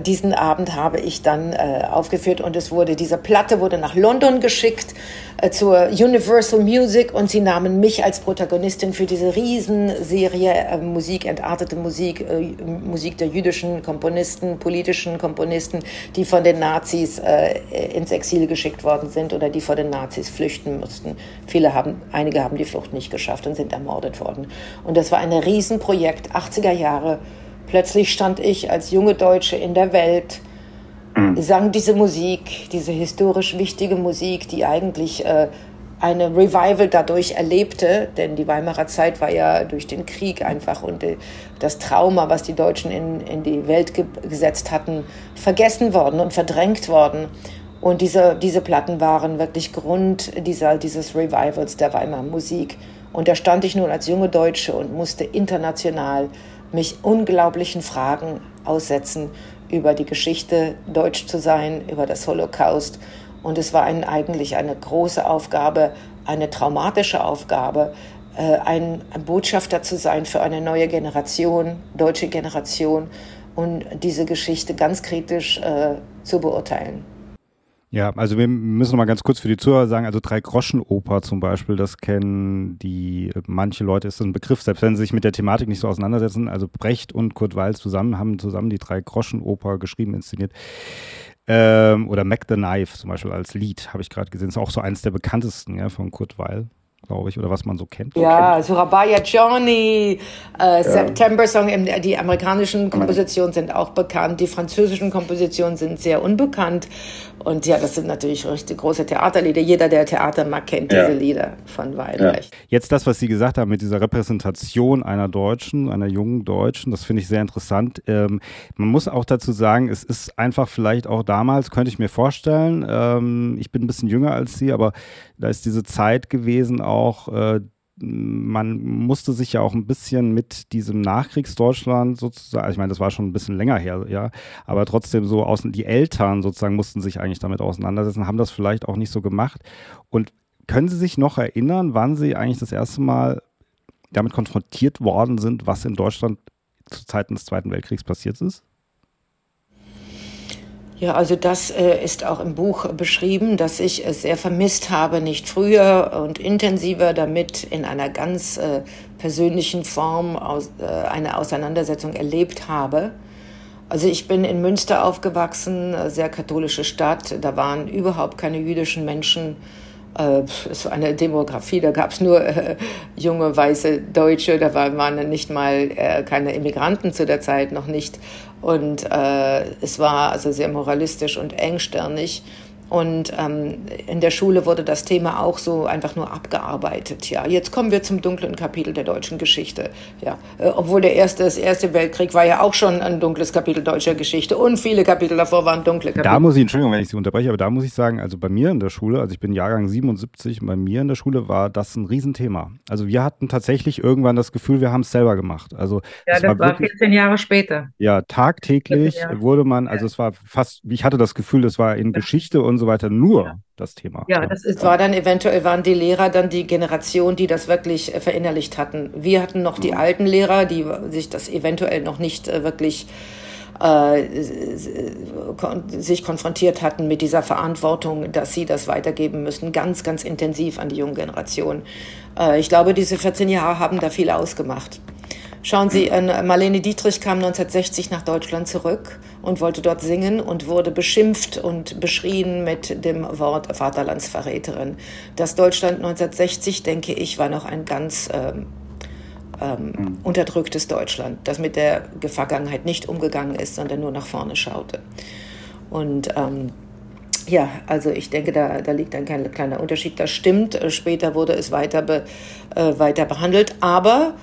diesen Abend habe ich dann äh, aufgeführt und es wurde, diese Platte wurde nach London geschickt äh, zur Universal Music und sie nahmen mich als Protagonistin für diese Riesenserie äh, Musik, entartete Musik, äh, Musik der jüdischen Komponisten, politischen Komponisten, die von den Nazis äh, ins Exil geschickt worden sind oder die vor den Nazis flüchten mussten. Viele haben, einige haben die Flucht nicht geschafft und sind ermordet worden. Und das war ein Riesenprojekt, 80er Jahre. Plötzlich stand ich als junge Deutsche in der Welt mhm. sang diese Musik, diese historisch wichtige Musik, die eigentlich äh, eine Revival dadurch erlebte, denn die Weimarer Zeit war ja durch den Krieg einfach und äh, das Trauma, was die Deutschen in, in die Welt ge gesetzt hatten, vergessen worden und verdrängt worden. Und diese, diese Platten waren wirklich Grund dieser, dieses Revivals der Weimarer Musik. Und da stand ich nun als junge Deutsche und musste international mich unglaublichen Fragen aussetzen über die Geschichte deutsch zu sein, über das Holocaust. Und es war ein, eigentlich eine große Aufgabe, eine traumatische Aufgabe, äh, ein Botschafter zu sein für eine neue Generation, deutsche Generation und diese Geschichte ganz kritisch äh, zu beurteilen. Ja, also wir müssen noch mal ganz kurz für die Zuhörer sagen, also Drei-Groschen-Oper zum Beispiel, das kennen die, manche Leute ist das ein Begriff, selbst wenn sie sich mit der Thematik nicht so auseinandersetzen. Also Brecht und Kurt Weil zusammen haben zusammen die Drei-Groschen-Oper geschrieben, inszeniert. Ähm, oder Mac the Knife zum Beispiel als Lied, habe ich gerade gesehen. Ist auch so eines der bekanntesten ja, von Kurt Weil glaube ich, oder was man so kennt. Ja, Surabaya Johnny, äh, ja. September Song, die amerikanischen Kompositionen sind auch bekannt, die französischen Kompositionen sind sehr unbekannt. Und ja, das sind natürlich richtig große Theaterlieder. Jeder, der Theater mag, kennt ja. diese Lieder von Weidrecht. Ja. Jetzt das, was Sie gesagt haben mit dieser Repräsentation einer Deutschen, einer jungen Deutschen, das finde ich sehr interessant. Ähm, man muss auch dazu sagen, es ist einfach vielleicht auch damals, könnte ich mir vorstellen, ähm, ich bin ein bisschen jünger als Sie, aber da ist diese Zeit gewesen auch, äh, man musste sich ja auch ein bisschen mit diesem Nachkriegsdeutschland sozusagen, also ich meine, das war schon ein bisschen länger her, ja, aber trotzdem so außen, die Eltern sozusagen mussten sich eigentlich damit auseinandersetzen, haben das vielleicht auch nicht so gemacht. Und können Sie sich noch erinnern, wann Sie eigentlich das erste Mal damit konfrontiert worden sind, was in Deutschland zu Zeiten des Zweiten Weltkriegs passiert ist? Ja, also das äh, ist auch im Buch beschrieben, dass ich es sehr vermisst habe, nicht früher und intensiver damit in einer ganz äh, persönlichen Form aus, äh, eine Auseinandersetzung erlebt habe. Also ich bin in Münster aufgewachsen, äh, sehr katholische Stadt. Da waren überhaupt keine jüdischen Menschen. Äh, so eine Demografie, da gab es nur äh, junge weiße Deutsche, da waren nicht mal äh, keine Immigranten zu der Zeit noch nicht. Und äh, es war also sehr moralistisch und engstirnig. Und ähm, in der Schule wurde das Thema auch so einfach nur abgearbeitet. Ja, jetzt kommen wir zum dunklen Kapitel der deutschen Geschichte. Ja, äh, obwohl der erste, das erste Weltkrieg war ja auch schon ein dunkles Kapitel deutscher Geschichte und viele Kapitel davor waren dunkle Kapitel. Da muss ich, Entschuldigung, wenn ich Sie unterbreche, aber da muss ich sagen, also bei mir in der Schule, also ich bin Jahrgang 77, bei mir in der Schule war das ein Riesenthema. Also wir hatten tatsächlich irgendwann das Gefühl, wir haben es selber gemacht. Also ja, das war, war 14 Jahre später. Ja, tagtäglich Jahre. wurde man, also es war fast, ich hatte das Gefühl, es war in Geschichte und so weiter nur ja. das Thema. Ja, das ist, war dann eventuell, waren die Lehrer dann die Generation, die das wirklich äh, verinnerlicht hatten. Wir hatten noch die mhm. alten Lehrer, die sich das eventuell noch nicht äh, wirklich äh, sich konfrontiert hatten mit dieser Verantwortung, dass sie das weitergeben müssen, ganz, ganz intensiv an die junge Generation. Ich glaube, diese 14 Jahre haben da viel ausgemacht. Schauen Sie, Marlene Dietrich kam 1960 nach Deutschland zurück und wollte dort singen und wurde beschimpft und beschrien mit dem Wort Vaterlandsverräterin. Das Deutschland 1960, denke ich, war noch ein ganz ähm, ähm, mhm. unterdrücktes Deutschland, das mit der Vergangenheit nicht umgegangen ist, sondern nur nach vorne schaute. Und ähm, ja, also ich denke, da, da liegt ein kleiner Unterschied. Das stimmt. Später wurde es weiter, be, äh, weiter behandelt. Aber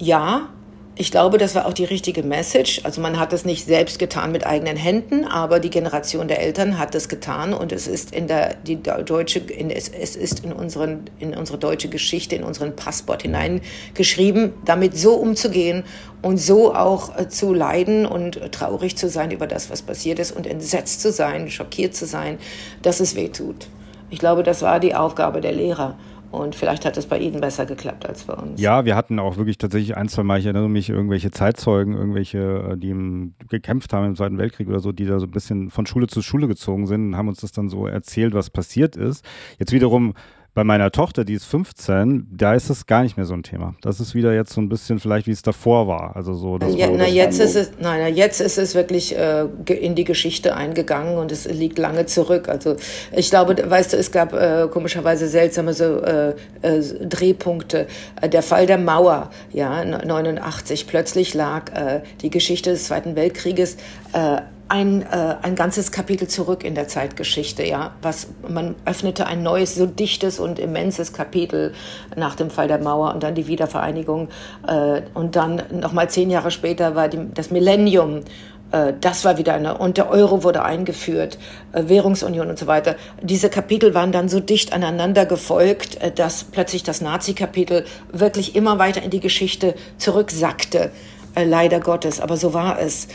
ja, ich glaube, das war auch die richtige Message. Also man hat es nicht selbst getan mit eigenen Händen, aber die Generation der Eltern hat es getan und es ist in der die deutsche in, es, es ist in unseren in unsere deutsche Geschichte in unseren Passport hineingeschrieben, damit so umzugehen und so auch äh, zu leiden und traurig zu sein über das, was passiert ist und entsetzt zu sein, schockiert zu sein, dass es weh tut. Ich glaube, das war die Aufgabe der Lehrer. Und vielleicht hat es bei Ihnen besser geklappt als bei uns. Ja, wir hatten auch wirklich tatsächlich ein, zwei Mal, ich erinnere mich, irgendwelche Zeitzeugen, irgendwelche, äh, die im, gekämpft haben im Zweiten Weltkrieg oder so, die da so ein bisschen von Schule zu Schule gezogen sind und haben uns das dann so erzählt, was passiert ist. Jetzt wiederum bei meiner Tochter, die ist 15, da ist es gar nicht mehr so ein Thema. Das ist wieder jetzt so ein bisschen vielleicht, wie es davor war. Also so, das ja, na, jetzt ist es, nein, jetzt ist es wirklich äh, in die Geschichte eingegangen und es liegt lange zurück. Also ich glaube, weißt du, es gab äh, komischerweise seltsame so äh, äh Drehpunkte. Äh, der Fall der Mauer, ja, 89. Plötzlich lag äh, die Geschichte des Zweiten Weltkrieges ein, äh, ein ganzes Kapitel zurück in der Zeitgeschichte, ja. Was, man öffnete ein neues, so dichtes und immenses Kapitel nach dem Fall der Mauer und dann die Wiedervereinigung. Äh, und dann nochmal zehn Jahre später war die, das Millennium. Äh, das war wieder eine, und der Euro wurde eingeführt, äh, Währungsunion und so weiter. Diese Kapitel waren dann so dicht aneinander gefolgt, äh, dass plötzlich das Nazi-Kapitel wirklich immer weiter in die Geschichte zurücksackte. Leider Gottes, aber so war es.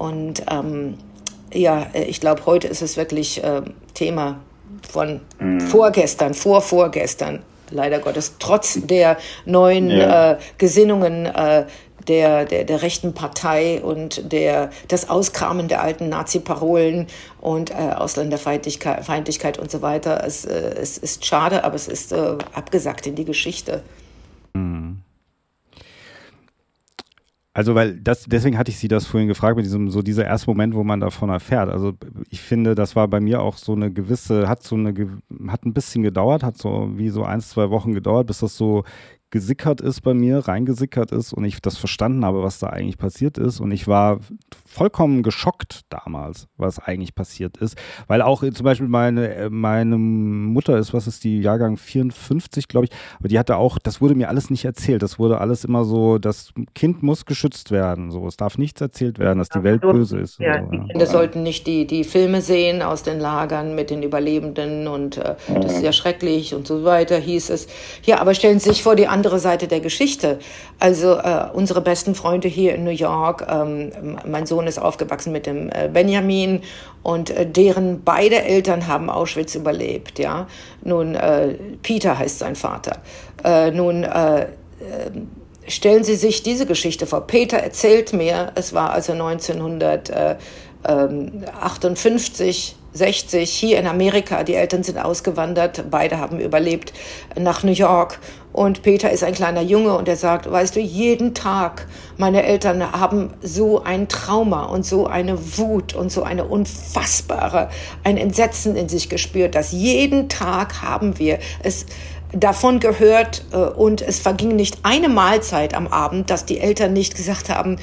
Und ähm, ja, äh, ich glaube, heute ist es wirklich äh, Thema von mhm. vorgestern, vor vorgestern, leider Gottes, trotz der neuen ja. äh, Gesinnungen äh, der, der, der rechten Partei und der, das Auskramen der alten Nazi-Parolen und äh, Ausländerfeindlichkeit Feindlichkeit und so weiter. Es, äh, es ist schade, aber es ist äh, abgesagt in die Geschichte. Mhm. Also, weil das, deswegen hatte ich Sie das vorhin gefragt, mit diesem, so dieser erste Moment, wo man davon erfährt. Also, ich finde, das war bei mir auch so eine gewisse, hat so eine, hat ein bisschen gedauert, hat so wie so ein, zwei Wochen gedauert, bis das so gesickert ist bei mir, reingesickert ist und ich das verstanden habe, was da eigentlich passiert ist. Und ich war vollkommen geschockt damals, was eigentlich passiert ist. Weil auch zum Beispiel meine, meine Mutter ist, was ist die, Jahrgang 54, glaube ich, aber die hatte auch, das wurde mir alles nicht erzählt. Das wurde alles immer so, das Kind muss geschützt werden. So, es darf nichts erzählt werden, dass die Welt böse ist. Ja, so, die Kinder ja. sollten nicht die, die Filme sehen aus den Lagern mit den Überlebenden und äh, das ist ja schrecklich und so weiter, hieß es. Ja, aber stellen Sie sich vor, die anderen andere Seite der Geschichte. Also äh, unsere besten Freunde hier in New York, ähm, mein Sohn ist aufgewachsen mit dem äh, Benjamin und äh, deren beide Eltern haben Auschwitz überlebt. Ja, nun äh, Peter heißt sein Vater. Äh, nun äh, stellen Sie sich diese Geschichte vor. Peter erzählt mir, es war also 1958 60 hier in Amerika. Die Eltern sind ausgewandert, beide haben überlebt nach New York. Und Peter ist ein kleiner Junge und er sagt, weißt du, jeden Tag, meine Eltern haben so ein Trauma und so eine Wut und so eine unfassbare, ein Entsetzen in sich gespürt, dass jeden Tag haben wir es davon gehört äh, und es verging nicht eine Mahlzeit am Abend, dass die Eltern nicht gesagt haben,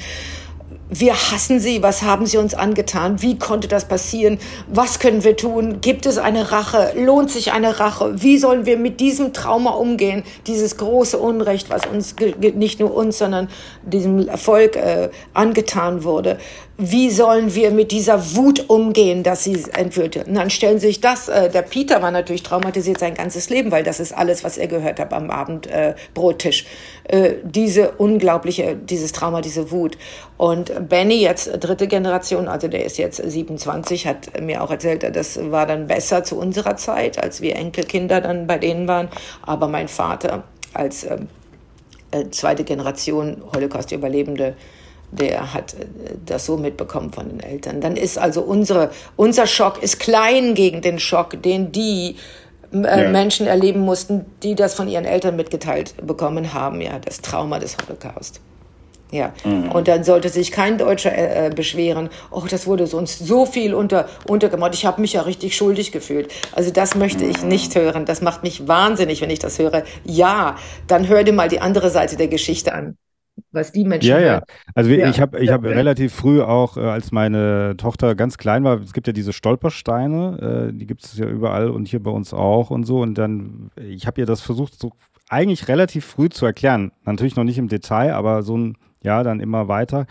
wir hassen sie, was haben sie uns angetan, wie konnte das passieren, was können wir tun, gibt es eine Rache, lohnt sich eine Rache, wie sollen wir mit diesem Trauma umgehen, dieses große Unrecht, was uns, nicht nur uns, sondern diesem Erfolg äh, angetan wurde. Wie sollen wir mit dieser Wut umgehen, dass sie entführt wird? Und dann stellen Sie sich das, äh, der Peter war natürlich traumatisiert sein ganzes Leben, weil das ist alles, was er gehört hat am Abendbrottisch. Äh, diese unglaubliche, dieses Trauma, diese Wut. Und Benny, jetzt dritte Generation, also der ist jetzt 27, hat mir auch erzählt, das war dann besser zu unserer Zeit, als wir Enkelkinder dann bei denen waren. Aber mein Vater als äh, äh zweite Generation Holocaust-Überlebende, der hat äh, das so mitbekommen von den Eltern. Dann ist also unsere, unser Schock ist klein gegen den Schock, den die äh, ja. Menschen erleben mussten, die das von ihren Eltern mitgeteilt bekommen haben, ja, das Trauma des Holocaust. Ja, mhm. und dann sollte sich kein Deutscher äh, äh beschweren, oh, das wurde uns so viel unter, untergemacht, ich habe mich ja richtig schuldig gefühlt. Also das möchte ich mhm. nicht hören, das macht mich wahnsinnig, wenn ich das höre. Ja, dann hör dir mal die andere Seite der Geschichte an was die Menschen. Ja, ja. Also ja. ich habe ich hab relativ früh auch, äh, als meine Tochter ganz klein war, es gibt ja diese Stolpersteine, äh, die gibt es ja überall und hier bei uns auch und so. Und dann, ich habe ihr das versucht, so eigentlich relativ früh zu erklären. Natürlich noch nicht im Detail, aber so ein, ja, dann immer weiter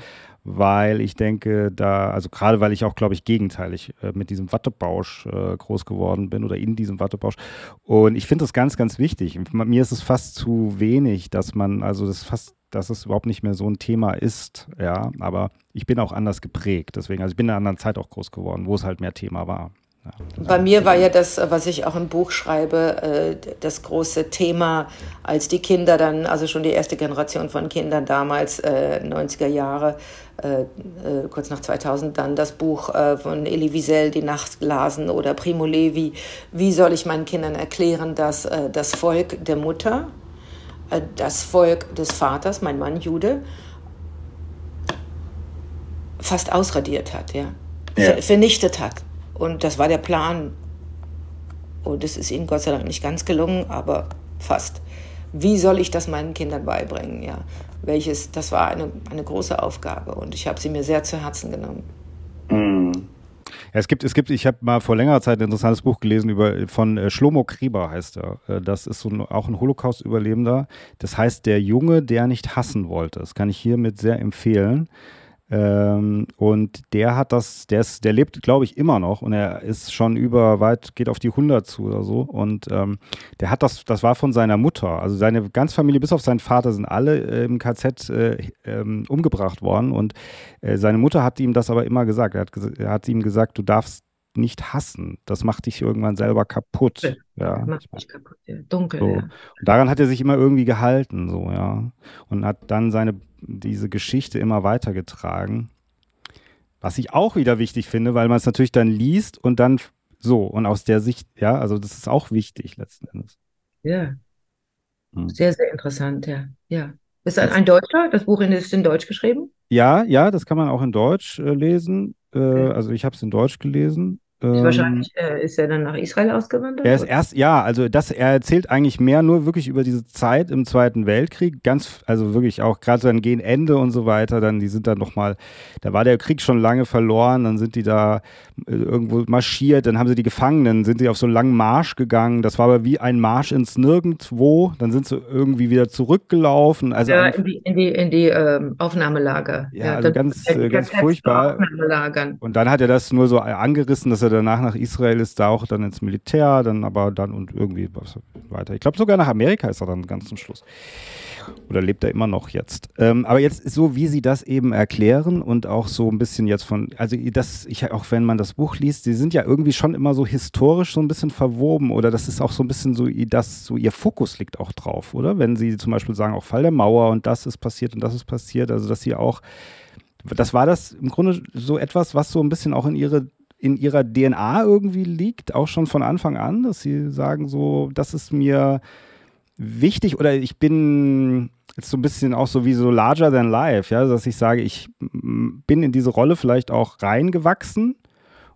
weil ich denke, da, also gerade weil ich auch, glaube ich, gegenteilig äh, mit diesem Wattebausch äh, groß geworden bin oder in diesem Wattebausch. Und ich finde das ganz, ganz wichtig. Mir ist es fast zu wenig, dass man, also das fast dass es überhaupt nicht mehr so ein Thema ist, ja, aber ich bin auch anders geprägt, deswegen, also ich bin in einer anderen Zeit auch groß geworden, wo es halt mehr Thema war. Bei mir war ja das, was ich auch im Buch schreibe, äh, das große Thema, als die Kinder dann, also schon die erste Generation von Kindern damals, 90er äh, Jahre, äh, kurz nach 2000 dann das Buch von Elie Wiesel, Die Nacht lasen oder Primo Levi. Wie soll ich meinen Kindern erklären, dass das Volk der Mutter, das Volk des Vaters, mein Mann Jude, fast ausradiert hat, ja. ja. Vernichtet hat. Und das war der Plan. Und es ist ihnen Gott sei Dank nicht ganz gelungen, aber fast. Wie soll ich das meinen Kindern beibringen, ja? Welches, das war eine, eine große Aufgabe und ich habe sie mir sehr zu Herzen genommen. Mhm. Es gibt, es gibt, ich habe mal vor längerer Zeit ein interessantes Buch gelesen über von äh, Schlomo Krieber heißt er. Äh, das ist so ein, auch ein Holocaust-Überlebender. Das heißt der Junge, der nicht hassen wollte. Das kann ich hiermit sehr empfehlen. Ähm, und der hat das, der ist, der lebt, glaube ich, immer noch und er ist schon über weit, geht auf die 100 zu oder so. Und ähm, der hat das, das war von seiner Mutter. Also seine ganze Familie, bis auf seinen Vater, sind alle äh, im KZ äh, ähm, umgebracht worden. Und äh, seine Mutter hat ihm das aber immer gesagt. Er hat, er hat ihm gesagt, du darfst nicht hassen. Das macht dich irgendwann selber kaputt. Ja. Macht dich kaputt, ja. Dunkel. So. Ja. Und daran hat er sich immer irgendwie gehalten, so, ja. Und hat dann seine diese Geschichte immer weitergetragen. Was ich auch wieder wichtig finde, weil man es natürlich dann liest und dann so und aus der Sicht, ja, also das ist auch wichtig letzten Endes. Ja. Hm. Sehr, sehr interessant, ja. Ja. Ist ein, ein Deutscher? Das Buch ist in Deutsch geschrieben? Ja, ja, das kann man auch in Deutsch äh, lesen. Äh, okay. Also ich habe es in Deutsch gelesen. Ähm, wahrscheinlich äh, ist er dann nach Israel ausgewandert? Er ist oder? erst, ja, also das, er erzählt eigentlich mehr nur wirklich über diese Zeit im Zweiten Weltkrieg, ganz, also wirklich auch gerade dann gegen Ende und so weiter, dann, die sind dann nochmal, da war der Krieg schon lange verloren, dann sind die da äh, irgendwo marschiert, dann haben sie die Gefangenen, sind sie auf so einen langen Marsch gegangen, das war aber wie ein Marsch ins Nirgendwo, dann sind sie irgendwie wieder zurückgelaufen. Also ja, in die, in die, in die ähm, Aufnahmelager. Ja, ja also ganz, äh, ganz furchtbar. Und dann hat er das nur so angerissen, dass er er danach nach Israel ist, da auch dann ins Militär, dann aber dann und irgendwie weiter. Ich glaube sogar nach Amerika ist er dann ganz zum Schluss. Oder lebt er immer noch jetzt? Ähm, aber jetzt so, wie Sie das eben erklären und auch so ein bisschen jetzt von, also das, ich auch wenn man das Buch liest, Sie sind ja irgendwie schon immer so historisch so ein bisschen verwoben oder das ist auch so ein bisschen so, dass so Ihr Fokus liegt auch drauf, oder? Wenn Sie zum Beispiel sagen, auch Fall der Mauer und das ist passiert und das ist passiert, also dass Sie auch das war das im Grunde so etwas, was so ein bisschen auch in ihre in ihrer DNA irgendwie liegt, auch schon von Anfang an, dass sie sagen, so, das ist mir wichtig oder ich bin jetzt so ein bisschen auch so wie so larger than life, ja, dass ich sage, ich bin in diese Rolle vielleicht auch reingewachsen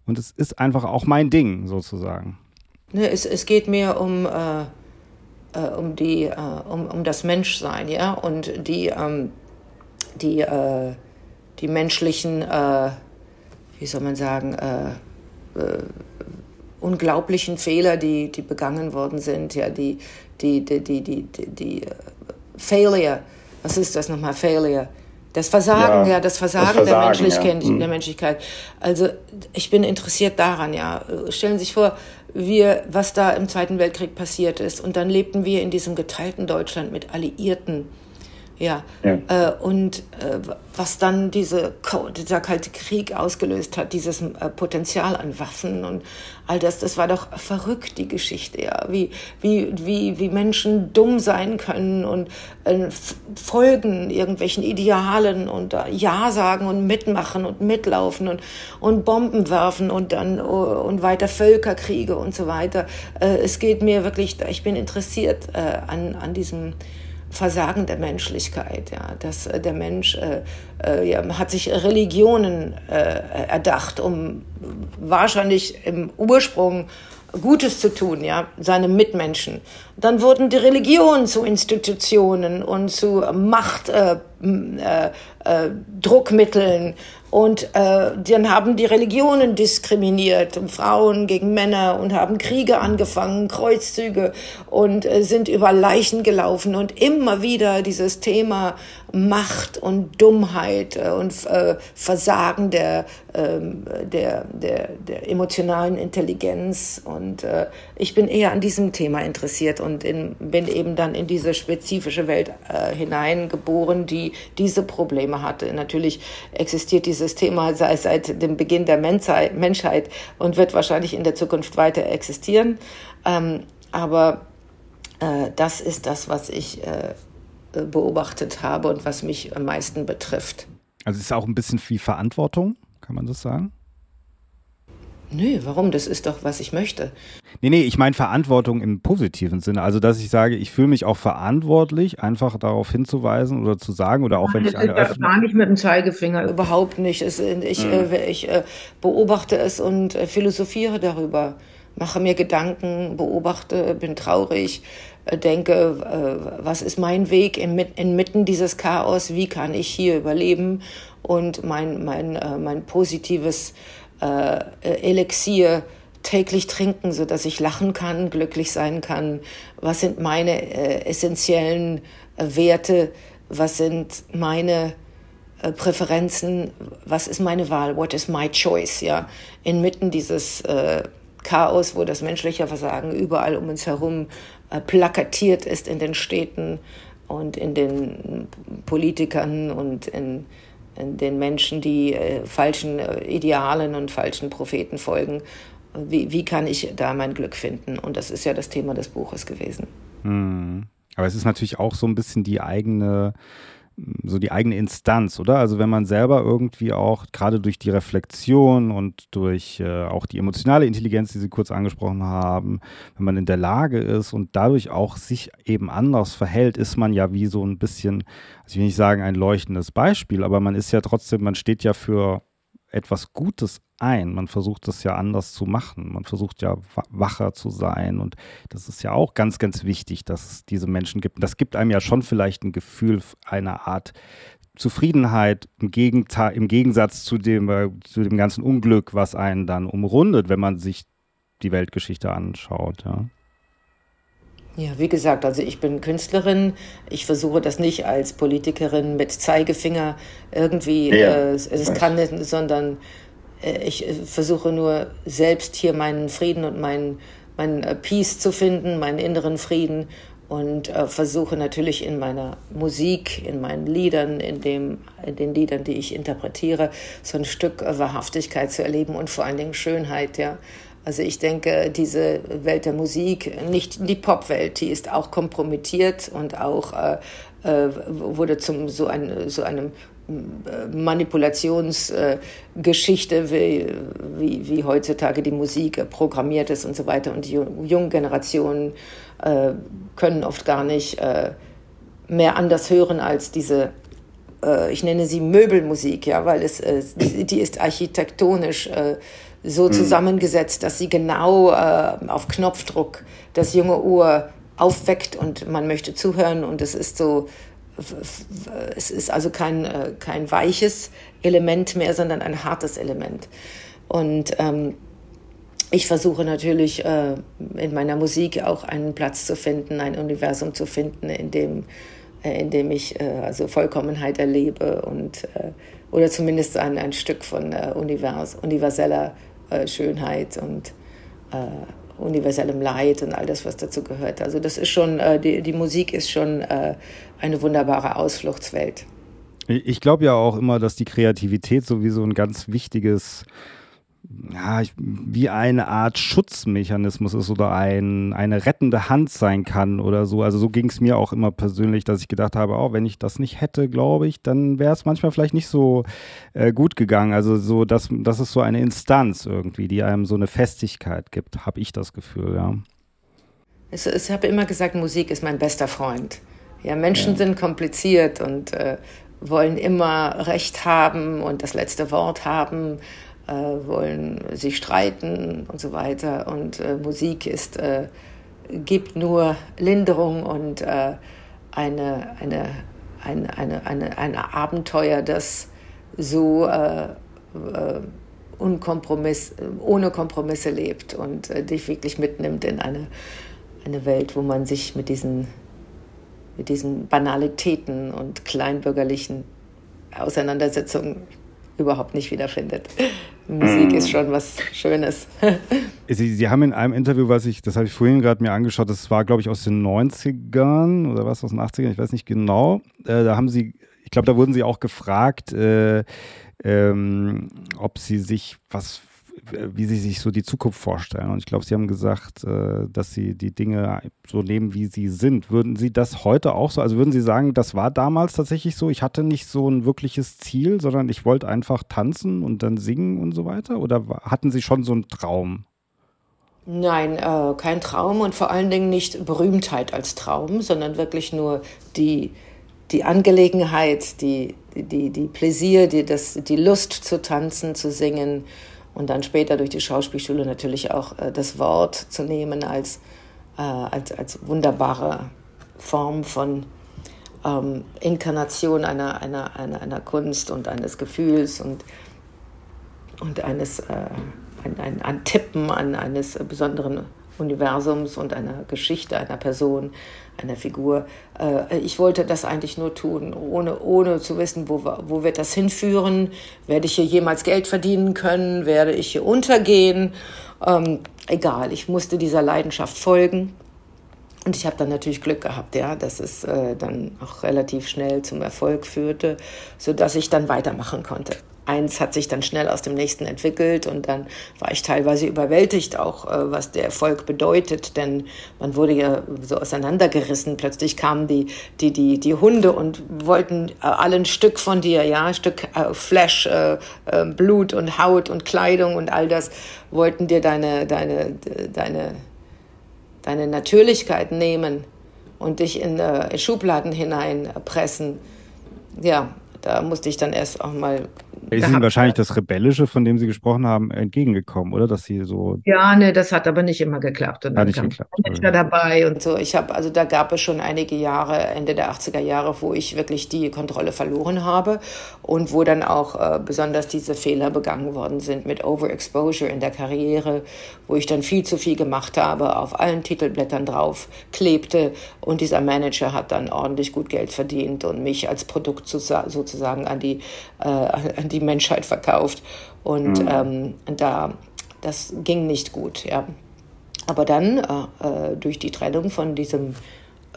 und es ist einfach auch mein Ding sozusagen. Ne, es, es geht mir um, äh, äh, um, die, äh, um, um das Menschsein, ja, und die, ähm, die, äh, die menschlichen, äh, wie soll man sagen, äh, äh, unglaublichen Fehler, die, die begangen worden sind, ja, die, die, die, die, die, die, die äh, Failure, was ist das nochmal, Failure? Das Versagen, ja, ja das, Versagen das Versagen, der, Menschlichkeit, ja. der mhm. Menschlichkeit. Also ich bin interessiert daran, ja. Stellen Sie sich vor, wir, was da im Zweiten Weltkrieg passiert ist. Und dann lebten wir in diesem geteilten Deutschland mit Alliierten ja. ja. Äh, und äh, was dann diese, dieser Kalte Krieg ausgelöst hat, dieses äh, Potenzial an Waffen und all das, das war doch verrückt, die Geschichte, ja. Wie, wie, wie, wie Menschen dumm sein können und äh, folgen irgendwelchen Idealen und äh, Ja sagen und mitmachen und mitlaufen und, und Bomben werfen und dann uh, und weiter Völkerkriege und so weiter. Äh, es geht mir wirklich, ich bin interessiert an, an diesem Versagen der Menschlichkeit. Ja, dass äh, der Mensch äh, äh, ja, hat sich Religionen äh, erdacht, um wahrscheinlich im Ursprung Gutes zu tun, ja, seinem Mitmenschen. Dann wurden die Religionen zu Institutionen und zu Macht, und äh, dann haben die Religionen diskriminiert, Frauen gegen Männer und haben Kriege angefangen, Kreuzzüge und äh, sind über Leichen gelaufen. Und immer wieder dieses Thema Macht und Dummheit äh, und äh, Versagen der, äh, der, der, der emotionalen Intelligenz. Und äh, ich bin eher an diesem Thema interessiert und in, bin eben dann in diese spezifische Welt äh, hineingeboren, die diese Probleme hatte. Natürlich existiert diese dieses Thema sei seit dem Beginn der Menschheit und wird wahrscheinlich in der Zukunft weiter existieren. Ähm, aber äh, das ist das, was ich äh, beobachtet habe und was mich am meisten betrifft. Also es ist auch ein bisschen wie Verantwortung, kann man das sagen? Nö, warum? Das ist doch, was ich möchte. Nee, nee, ich meine Verantwortung im positiven Sinne. Also, dass ich sage, ich fühle mich auch verantwortlich, einfach darauf hinzuweisen oder zu sagen oder auch wenn das ich eine öffne. Gar nicht mit dem Zeigefinger, überhaupt nicht. Es, ich mhm. äh, ich äh, beobachte es und äh, philosophiere darüber, mache mir Gedanken, beobachte, bin traurig, äh, denke, äh, was ist mein Weg inmitten dieses Chaos, wie kann ich hier überleben und mein, mein, äh, mein positives äh, Elixier täglich trinken, so dass ich lachen kann, glücklich sein kann. Was sind meine essentiellen Werte? Was sind meine Präferenzen? Was ist meine Wahl? What is my choice? Ja, inmitten dieses Chaos, wo das menschliche Versagen überall um uns herum plakatiert ist in den Städten und in den Politikern und in den Menschen, die äh, falschen äh, Idealen und falschen Propheten folgen. Wie, wie kann ich da mein Glück finden? Und das ist ja das Thema des Buches gewesen. Hm. Aber es ist natürlich auch so ein bisschen die eigene so die eigene Instanz, oder? Also wenn man selber irgendwie auch gerade durch die Reflexion und durch äh, auch die emotionale Intelligenz, die Sie kurz angesprochen haben, wenn man in der Lage ist und dadurch auch sich eben anders verhält, ist man ja wie so ein bisschen, also ich will nicht sagen ein leuchtendes Beispiel, aber man ist ja trotzdem, man steht ja für etwas Gutes ein. Man versucht das ja anders zu machen. Man versucht ja wacher zu sein. Und das ist ja auch ganz, ganz wichtig, dass es diese Menschen gibt. Und das gibt einem ja schon vielleicht ein Gefühl einer Art Zufriedenheit im, Gegenteil, im Gegensatz zu dem, äh, zu dem ganzen Unglück, was einen dann umrundet, wenn man sich die Weltgeschichte anschaut. Ja. Ja, wie gesagt, also ich bin Künstlerin. Ich versuche das nicht als Politikerin mit Zeigefinger irgendwie, ja, äh, es kann nicht, sondern äh, ich äh, versuche nur selbst hier meinen Frieden und meinen mein äh, Peace zu finden, meinen inneren Frieden und äh, versuche natürlich in meiner Musik, in meinen Liedern, in, dem, in den Liedern, die ich interpretiere, so ein Stück Wahrhaftigkeit zu erleben und vor allen Dingen Schönheit, ja. Also ich denke, diese Welt der Musik, nicht die Popwelt, die ist auch kompromittiert und auch äh, äh, wurde zum so, ein, so einem äh, Manipulationsgeschichte, äh, wie, wie, wie, heutzutage die Musik programmiert ist und so weiter. Und die jungen Generationen äh, können oft gar nicht äh, mehr anders hören als diese, ich nenne sie Möbelmusik, ja, weil es, die ist architektonisch so mhm. zusammengesetzt, dass sie genau äh, auf Knopfdruck das junge Ohr aufweckt und man möchte zuhören und es ist so es ist also kein, äh, kein weiches Element mehr, sondern ein hartes Element. Und ähm, ich versuche natürlich äh, in meiner Musik auch einen Platz zu finden, ein Universum zu finden, in dem, äh, in dem ich äh, also Vollkommenheit erlebe und äh, oder zumindest ein, ein Stück von äh, univers universeller äh, Schönheit und universellem Leid und all das, was dazu gehört. Also das ist schon, die, die Musik ist schon eine wunderbare Ausfluchtswelt. Ich glaube ja auch immer, dass die Kreativität sowieso ein ganz wichtiges ja, wie eine Art Schutzmechanismus ist oder ein, eine rettende Hand sein kann oder so. Also so ging es mir auch immer persönlich, dass ich gedacht habe, oh, wenn ich das nicht hätte, glaube ich, dann wäre es manchmal vielleicht nicht so äh, gut gegangen. Also so, dass das ist so eine Instanz irgendwie, die einem so eine Festigkeit gibt, habe ich das Gefühl, ja. Ich, ich habe immer gesagt, Musik ist mein bester Freund. Ja, Menschen ja. sind kompliziert und äh, wollen immer Recht haben und das letzte Wort haben äh, wollen sich streiten und so weiter. Und äh, Musik ist, äh, gibt nur Linderung und äh, eine, eine, ein, eine, eine, ein Abenteuer, das so äh, äh, unkompromiss, ohne Kompromisse lebt und dich wirklich mitnimmt in eine, eine Welt, wo man sich mit diesen, mit diesen Banalitäten und kleinbürgerlichen Auseinandersetzungen überhaupt nicht wiederfindet. Musik ist schon was Schönes. Sie, Sie haben in einem Interview, was ich, das habe ich vorhin gerade mir angeschaut, das war, glaube ich, aus den 90ern oder was aus den 80ern, ich weiß nicht genau. Äh, da haben Sie, ich glaube, da wurden Sie auch gefragt, äh, ähm, ob Sie sich was wie sie sich so die Zukunft vorstellen. Und ich glaube, Sie haben gesagt, äh, dass Sie die Dinge so nehmen, wie sie sind. Würden Sie das heute auch so? Also würden Sie sagen, das war damals tatsächlich so? Ich hatte nicht so ein wirkliches Ziel, sondern ich wollte einfach tanzen und dann singen und so weiter? Oder hatten Sie schon so einen Traum? Nein, äh, kein Traum und vor allen Dingen nicht Berühmtheit als Traum, sondern wirklich nur die, die Angelegenheit, die, die, die Pläsier, die, das, die Lust zu tanzen, zu singen und dann später durch die Schauspielschule natürlich auch äh, das Wort zu nehmen als, äh, als, als wunderbare Form von ähm, Inkarnation einer, einer, einer, einer Kunst und eines Gefühls und, und eines äh, ein, ein, ein Tippen an eines besonderen Universums und einer Geschichte einer Person einer Figur. Äh, ich wollte das eigentlich nur tun, ohne, ohne zu wissen, wo, wo wird das hinführen? Werde ich hier jemals Geld verdienen können? Werde ich hier untergehen? Ähm, egal, ich musste dieser Leidenschaft folgen. Und ich habe dann natürlich Glück gehabt, ja, dass es äh, dann auch relativ schnell zum Erfolg führte, sodass ich dann weitermachen konnte eins hat sich dann schnell aus dem nächsten entwickelt und dann war ich teilweise überwältigt auch, äh, was der Erfolg bedeutet, denn man wurde ja so auseinandergerissen. Plötzlich kamen die, die, die, die Hunde und wollten äh, alle Stück von dir, ja, ein Stück äh, Fleisch, Blut und Haut und Kleidung und all das wollten dir deine, deine, deine, deine Natürlichkeit nehmen und dich in, in Schubladen hineinpressen. Ja, da musste ich dann erst auch mal ist Ihnen wahrscheinlich das Rebellische, von dem Sie gesprochen haben, entgegengekommen, oder? Dass Sie so. Ja, ne, das hat aber nicht immer geklappt. Und hat nicht geklappt. Manager dabei und so. Ich habe, also da gab es schon einige Jahre, Ende der 80er Jahre, wo ich wirklich die Kontrolle verloren habe und wo dann auch äh, besonders diese Fehler begangen worden sind mit Overexposure in der Karriere, wo ich dann viel zu viel gemacht habe, auf allen Titelblättern drauf klebte und dieser Manager hat dann ordentlich gut Geld verdient und mich als Produkt sozusagen an die, äh, an die Menschheit verkauft. Und mhm. ähm, da, das ging nicht gut, ja. Aber dann, äh, äh durch die Trennung von diesem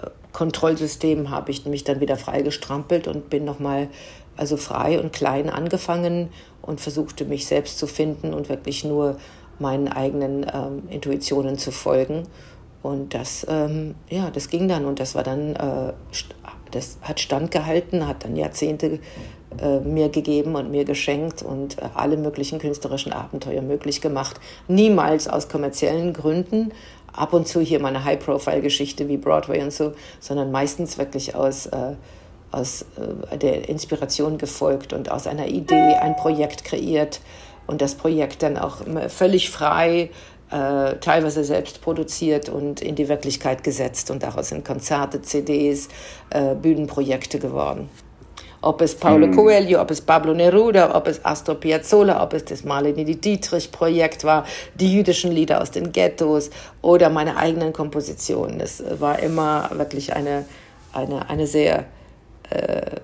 äh, Kontrollsystem, habe ich mich dann wieder freigestrampelt und bin nochmal also frei und klein angefangen und versuchte mich selbst zu finden und wirklich nur meinen eigenen ähm, Intuitionen zu folgen. Und das, ähm, ja, das ging dann und das war dann, äh, das hat standgehalten, hat dann Jahrzehnte äh, mir gegeben und mir geschenkt und äh, alle möglichen künstlerischen Abenteuer möglich gemacht. Niemals aus kommerziellen Gründen, ab und zu hier mal eine High-Profile-Geschichte wie Broadway und so, sondern meistens wirklich aus, äh, aus äh, der Inspiration gefolgt und aus einer Idee ein Projekt kreiert und das Projekt dann auch völlig frei äh, teilweise selbst produziert und in die Wirklichkeit gesetzt. Und daraus sind Konzerte, CDs, Bühnenprojekte geworden. Ob es Paulo mhm. Coelho, ob es Pablo Neruda, ob es Astor Piazzolla, ob es das Marlene Dietrich-Projekt war, die jüdischen Lieder aus den Ghettos oder meine eigenen Kompositionen. Es war immer wirklich eine, eine, eine sehr äh,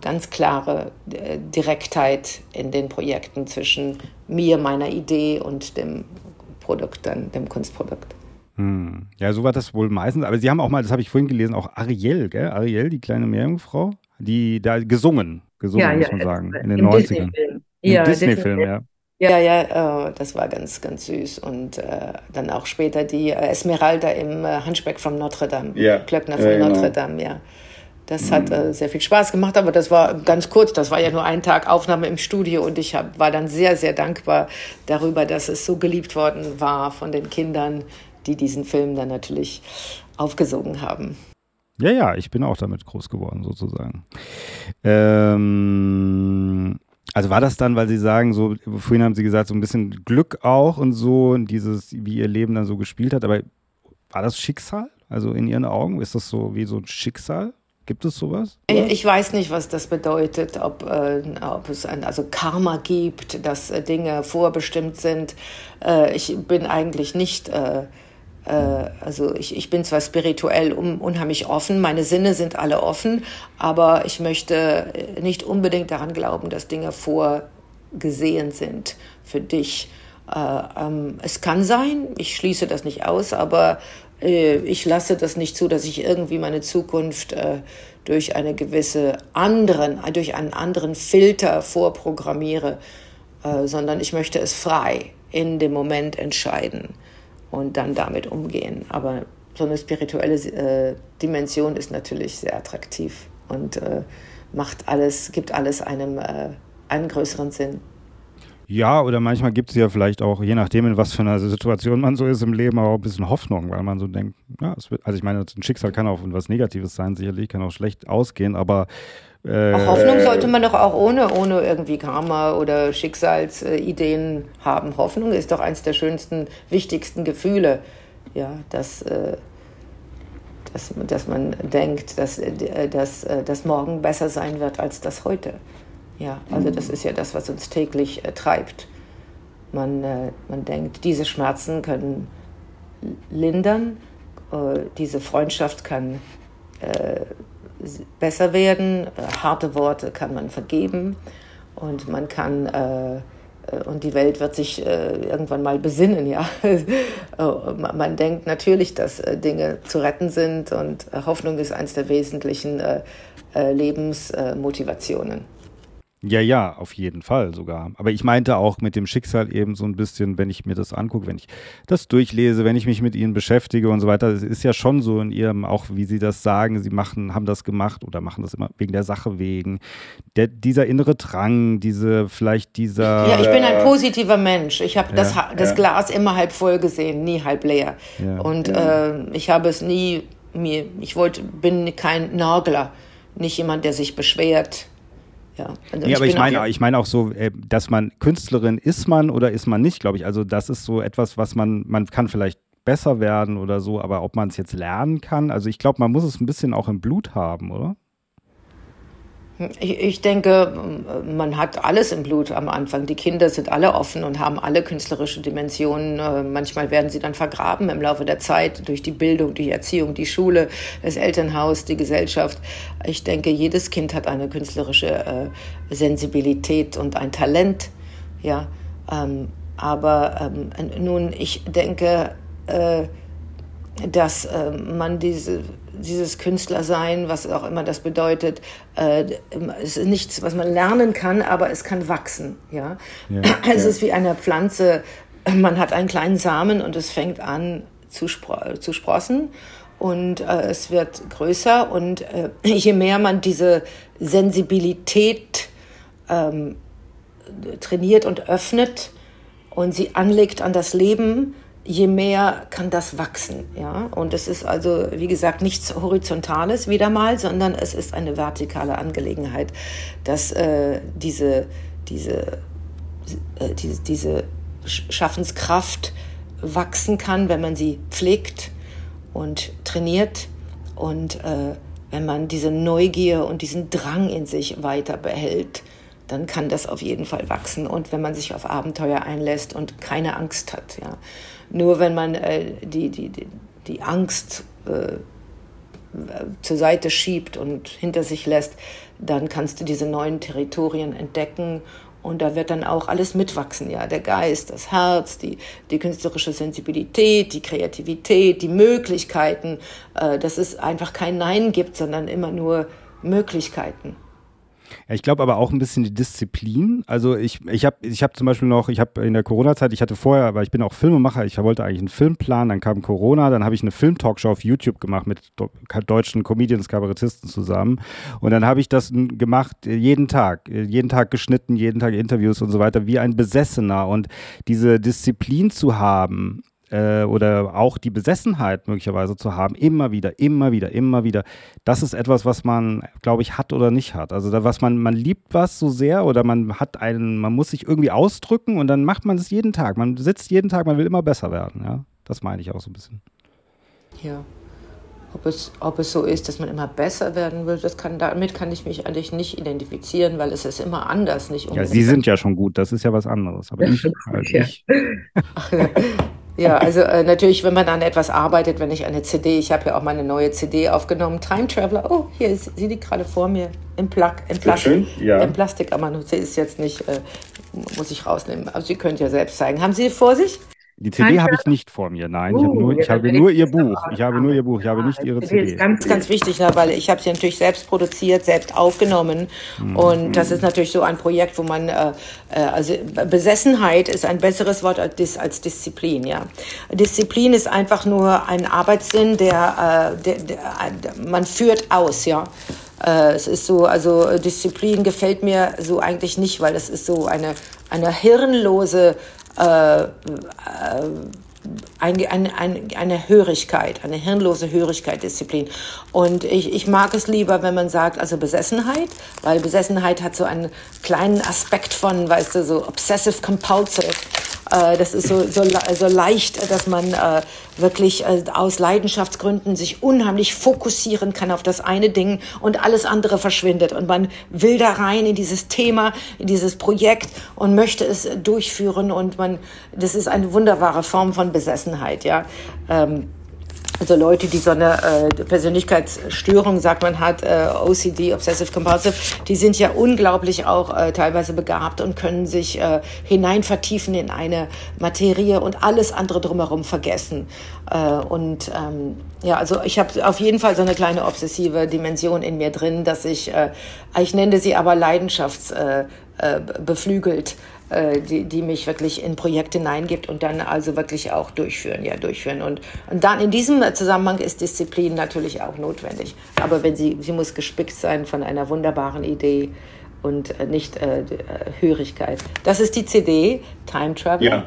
ganz klare äh, Direktheit in den Projekten zwischen mir, meiner Idee und dem Produkt, dann dem Kunstprodukt. Hm. Ja, so war das wohl meistens. Aber Sie haben auch mal, das habe ich vorhin gelesen, auch Ariel, gell? Ariel, die kleine Meerjungfrau, die da gesungen, gesungen, ja, muss man ja, sagen, in den 90ern. Disney-Film. Ja, Disney-Film, ja. Ja, ja, äh, das war ganz, ganz süß. Und äh, dann auch später die äh, Esmeralda im Hunchback von Notre Dame, ja. Glöckner von genau. Notre Dame, ja. Das mhm. hat äh, sehr viel Spaß gemacht, aber das war ganz kurz. Das war ja nur ein Tag Aufnahme im Studio und ich hab, war dann sehr, sehr dankbar darüber, dass es so geliebt worden war von den Kindern, die diesen Film dann natürlich aufgesogen haben. Ja, ja, ich bin auch damit groß geworden, sozusagen. Ähm, also war das dann, weil Sie sagen, so, vorhin haben Sie gesagt, so ein bisschen Glück auch und so, und dieses, wie Ihr Leben dann so gespielt hat, aber war das Schicksal? Also in Ihren Augen, ist das so wie so ein Schicksal? Gibt es sowas? Ich weiß nicht, was das bedeutet, ob, äh, ob es ein also Karma gibt, dass äh, Dinge vorbestimmt sind. Äh, ich bin eigentlich nicht, äh, also ich, ich bin zwar spirituell un, unheimlich offen, meine Sinne sind alle offen, aber ich möchte nicht unbedingt daran glauben, dass Dinge vorgesehen sind für dich. Äh, ähm, es kann sein, ich schließe das nicht aus, aber äh, ich lasse das nicht zu, dass ich irgendwie meine Zukunft äh, durch eine gewisse anderen, durch einen anderen Filter vorprogrammiere, äh, sondern ich möchte es frei in dem Moment entscheiden und dann damit umgehen. Aber so eine spirituelle Dimension ist natürlich sehr attraktiv und macht alles, gibt alles einem einen größeren Sinn. Ja, oder manchmal gibt es ja vielleicht auch, je nachdem, in was für einer Situation man so ist im Leben, auch ein bisschen Hoffnung, weil man so denkt, ja, wird, also ich meine, ein Schicksal kann auch was Negatives sein, sicherlich, kann auch schlecht ausgehen, aber äh, Hoffnung sollte man doch auch ohne, ohne irgendwie Karma oder Schicksalsideen haben. Hoffnung ist doch eines der schönsten, wichtigsten Gefühle, ja, dass, äh, dass, dass man denkt, dass, äh, dass äh, das morgen besser sein wird als das heute. Ja, also das ist ja das, was uns täglich äh, treibt. Man, äh, man denkt, diese Schmerzen können lindern, diese Freundschaft kann besser werden, äh, harte Worte kann man vergeben und man kann äh, und die Welt wird sich irgendwann mal besinnen, ja. man denkt natürlich, dass Dinge zu retten sind und Hoffnung ist eines der wesentlichen Lebensmotivationen. Ja, ja, auf jeden Fall sogar. Aber ich meinte auch mit dem Schicksal eben so ein bisschen, wenn ich mir das angucke, wenn ich das durchlese, wenn ich mich mit ihnen beschäftige und so weiter. Es ist ja schon so in ihrem, auch wie sie das sagen, sie machen, haben das gemacht oder machen das immer wegen der Sache wegen. Der, dieser innere Drang, diese, vielleicht dieser. Ja, ich bin ein positiver Mensch. Ich habe ja, das, das ja. Glas immer halb voll gesehen, nie halb leer. Ja. Und äh, ich habe es nie mir, ich wollte, bin kein Nagler, nicht jemand, der sich beschwert ja, also nee, aber ich meine, ich meine auch so, äh, dass man Künstlerin ist man oder ist man nicht, glaube ich. Also das ist so etwas, was man, man kann vielleicht besser werden oder so, aber ob man es jetzt lernen kann, also ich glaube, man muss es ein bisschen auch im Blut haben, oder? Ich, ich, denke, man hat alles im Blut am Anfang. Die Kinder sind alle offen und haben alle künstlerische Dimensionen. Äh, manchmal werden sie dann vergraben im Laufe der Zeit durch die Bildung, die Erziehung, die Schule, das Elternhaus, die Gesellschaft. Ich denke, jedes Kind hat eine künstlerische äh, Sensibilität und ein Talent. Ja, ähm, aber ähm, nun, ich denke, äh, dass äh, man diese dieses Künstlersein, was auch immer das bedeutet, äh, ist nichts, was man lernen kann, aber es kann wachsen. Ja? ja es ja. ist wie eine Pflanze, man hat einen kleinen Samen und es fängt an zu, spro zu sprossen und äh, es wird größer und äh, je mehr man diese Sensibilität ähm, trainiert und öffnet und sie anlegt an das Leben, je mehr kann das wachsen. Ja? Und es ist also, wie gesagt, nichts Horizontales wieder mal, sondern es ist eine vertikale Angelegenheit, dass äh, diese, diese, äh, diese, diese Schaffenskraft wachsen kann, wenn man sie pflegt und trainiert und äh, wenn man diese Neugier und diesen Drang in sich weiter behält, dann kann das auf jeden Fall wachsen. Und wenn man sich auf Abenteuer einlässt und keine Angst hat, ja. Nur wenn man äh, die, die, die, die Angst äh, zur Seite schiebt und hinter sich lässt, dann kannst du diese neuen Territorien entdecken und da wird dann auch alles mitwachsen, ja, der Geist, das Herz, die, die künstlerische Sensibilität, die Kreativität, die Möglichkeiten, äh, dass es einfach kein Nein gibt, sondern immer nur Möglichkeiten. Ja, ich glaube aber auch ein bisschen die Disziplin. Also ich, ich habe ich hab zum Beispiel noch, ich habe in der Corona-Zeit, ich hatte vorher, weil ich bin auch Filmemacher, ich wollte eigentlich einen Film planen, dann kam Corona, dann habe ich eine Film-Talkshow auf YouTube gemacht mit deutschen Comedians, Kabarettisten zusammen. Und dann habe ich das gemacht jeden Tag, jeden Tag geschnitten, jeden Tag Interviews und so weiter, wie ein Besessener. Und diese Disziplin zu haben, äh, oder auch die Besessenheit möglicherweise zu haben, immer wieder, immer wieder, immer wieder, das ist etwas, was man, glaube ich, hat oder nicht hat. Also da, was man, man liebt was so sehr oder man hat einen, man muss sich irgendwie ausdrücken und dann macht man es jeden Tag. Man sitzt jeden Tag, man will immer besser werden. Ja, das meine ich auch so ein bisschen. Ja. Ob es, ob es so ist, dass man immer besser werden will, das kann, damit kann ich mich eigentlich nicht identifizieren, weil es ist immer anders, nicht Ja, Sie sind ja schon gut, das ist ja was anderes. Aber ich, halt ja. ich. Ja, also äh, natürlich, wenn man an etwas arbeitet, wenn ich eine CD, ich habe ja auch meine neue CD aufgenommen, Time Traveler. Oh, hier ist, sie liegt gerade vor mir im, Plak, im Plastik. Schön, ja. Im Plastik, aber sie ist jetzt nicht, äh, muss ich rausnehmen. Also Sie könnt ja selbst zeigen. Haben Sie vor sich? Die CD habe ich nicht vor mir, nein. Uh, ich habe nur, ich habe nur ihr Buch. Ich habe nur ihr Buch, ich habe nicht ihre CD. Das ist ganz, ganz wichtig, weil ich habe sie natürlich selbst produziert, selbst aufgenommen. Mhm. Und das ist natürlich so ein Projekt, wo man, äh, äh, also Besessenheit ist ein besseres Wort als, als Disziplin, ja. Disziplin ist einfach nur ein Arbeitssinn, der, äh, der, der man führt aus, ja. Äh, es ist so, also Disziplin gefällt mir so eigentlich nicht, weil es ist so eine, eine hirnlose äh, äh, eine, eine, eine Hörigkeit, eine hirnlose Hörigkeit, Disziplin. Und ich, ich mag es lieber, wenn man sagt, also Besessenheit, weil Besessenheit hat so einen kleinen Aspekt von, weißt du, so obsessive compulsive. Äh, das ist so, so, so leicht, dass man äh, wirklich äh, aus Leidenschaftsgründen sich unheimlich fokussieren kann auf das eine Ding und alles andere verschwindet. Und man will da rein in dieses Thema, in dieses Projekt und möchte es durchführen. Und man, das ist eine wunderbare Form von Besessenheit, ja. Ähm, also Leute, die so eine äh, Persönlichkeitsstörung, sagt man, hat, äh, OCD, Obsessive Compulsive, die sind ja unglaublich auch äh, teilweise begabt und können sich äh, hinein vertiefen in eine Materie und alles andere drumherum vergessen. Äh, und ähm, ja, also ich habe auf jeden Fall so eine kleine obsessive Dimension in mir drin, dass ich, äh, ich nenne sie aber leidenschaftsbeflügelt. Äh, äh, die, die mich wirklich in Projekte hineingibt und dann also wirklich auch durchführen, ja, durchführen. Und, und dann in diesem Zusammenhang ist Disziplin natürlich auch notwendig. Aber wenn sie, sie muss gespickt sein von einer wunderbaren Idee und nicht äh, Hörigkeit. Das ist die CD, Time Travel. Ja.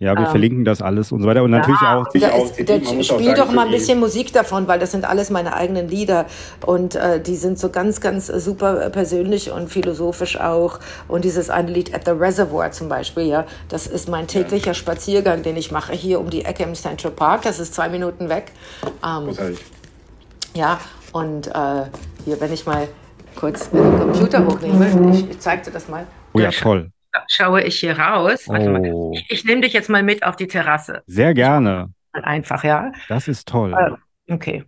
Ja, wir ähm, verlinken das alles und so weiter. Und natürlich ja, auch. Da, ist, da spiel doch mal ein bisschen Musik davon, weil das sind alles meine eigenen Lieder. Und äh, die sind so ganz, ganz super persönlich und philosophisch auch. Und dieses eine Lied At the Reservoir zum Beispiel, ja, das ist mein täglicher ja. Spaziergang, den ich mache hier um die Ecke im Central Park. Das ist zwei Minuten weg. Ähm, Großartig. Ja, und äh, hier, wenn ich mal kurz den Computer hochnehme, ich, ich zeig dir das mal. Oh ja, toll schaue ich hier raus. Oh. Ich, ich nehme dich jetzt mal mit auf die Terrasse. Sehr gerne. Einfach, ja. Das ist toll. Äh, okay.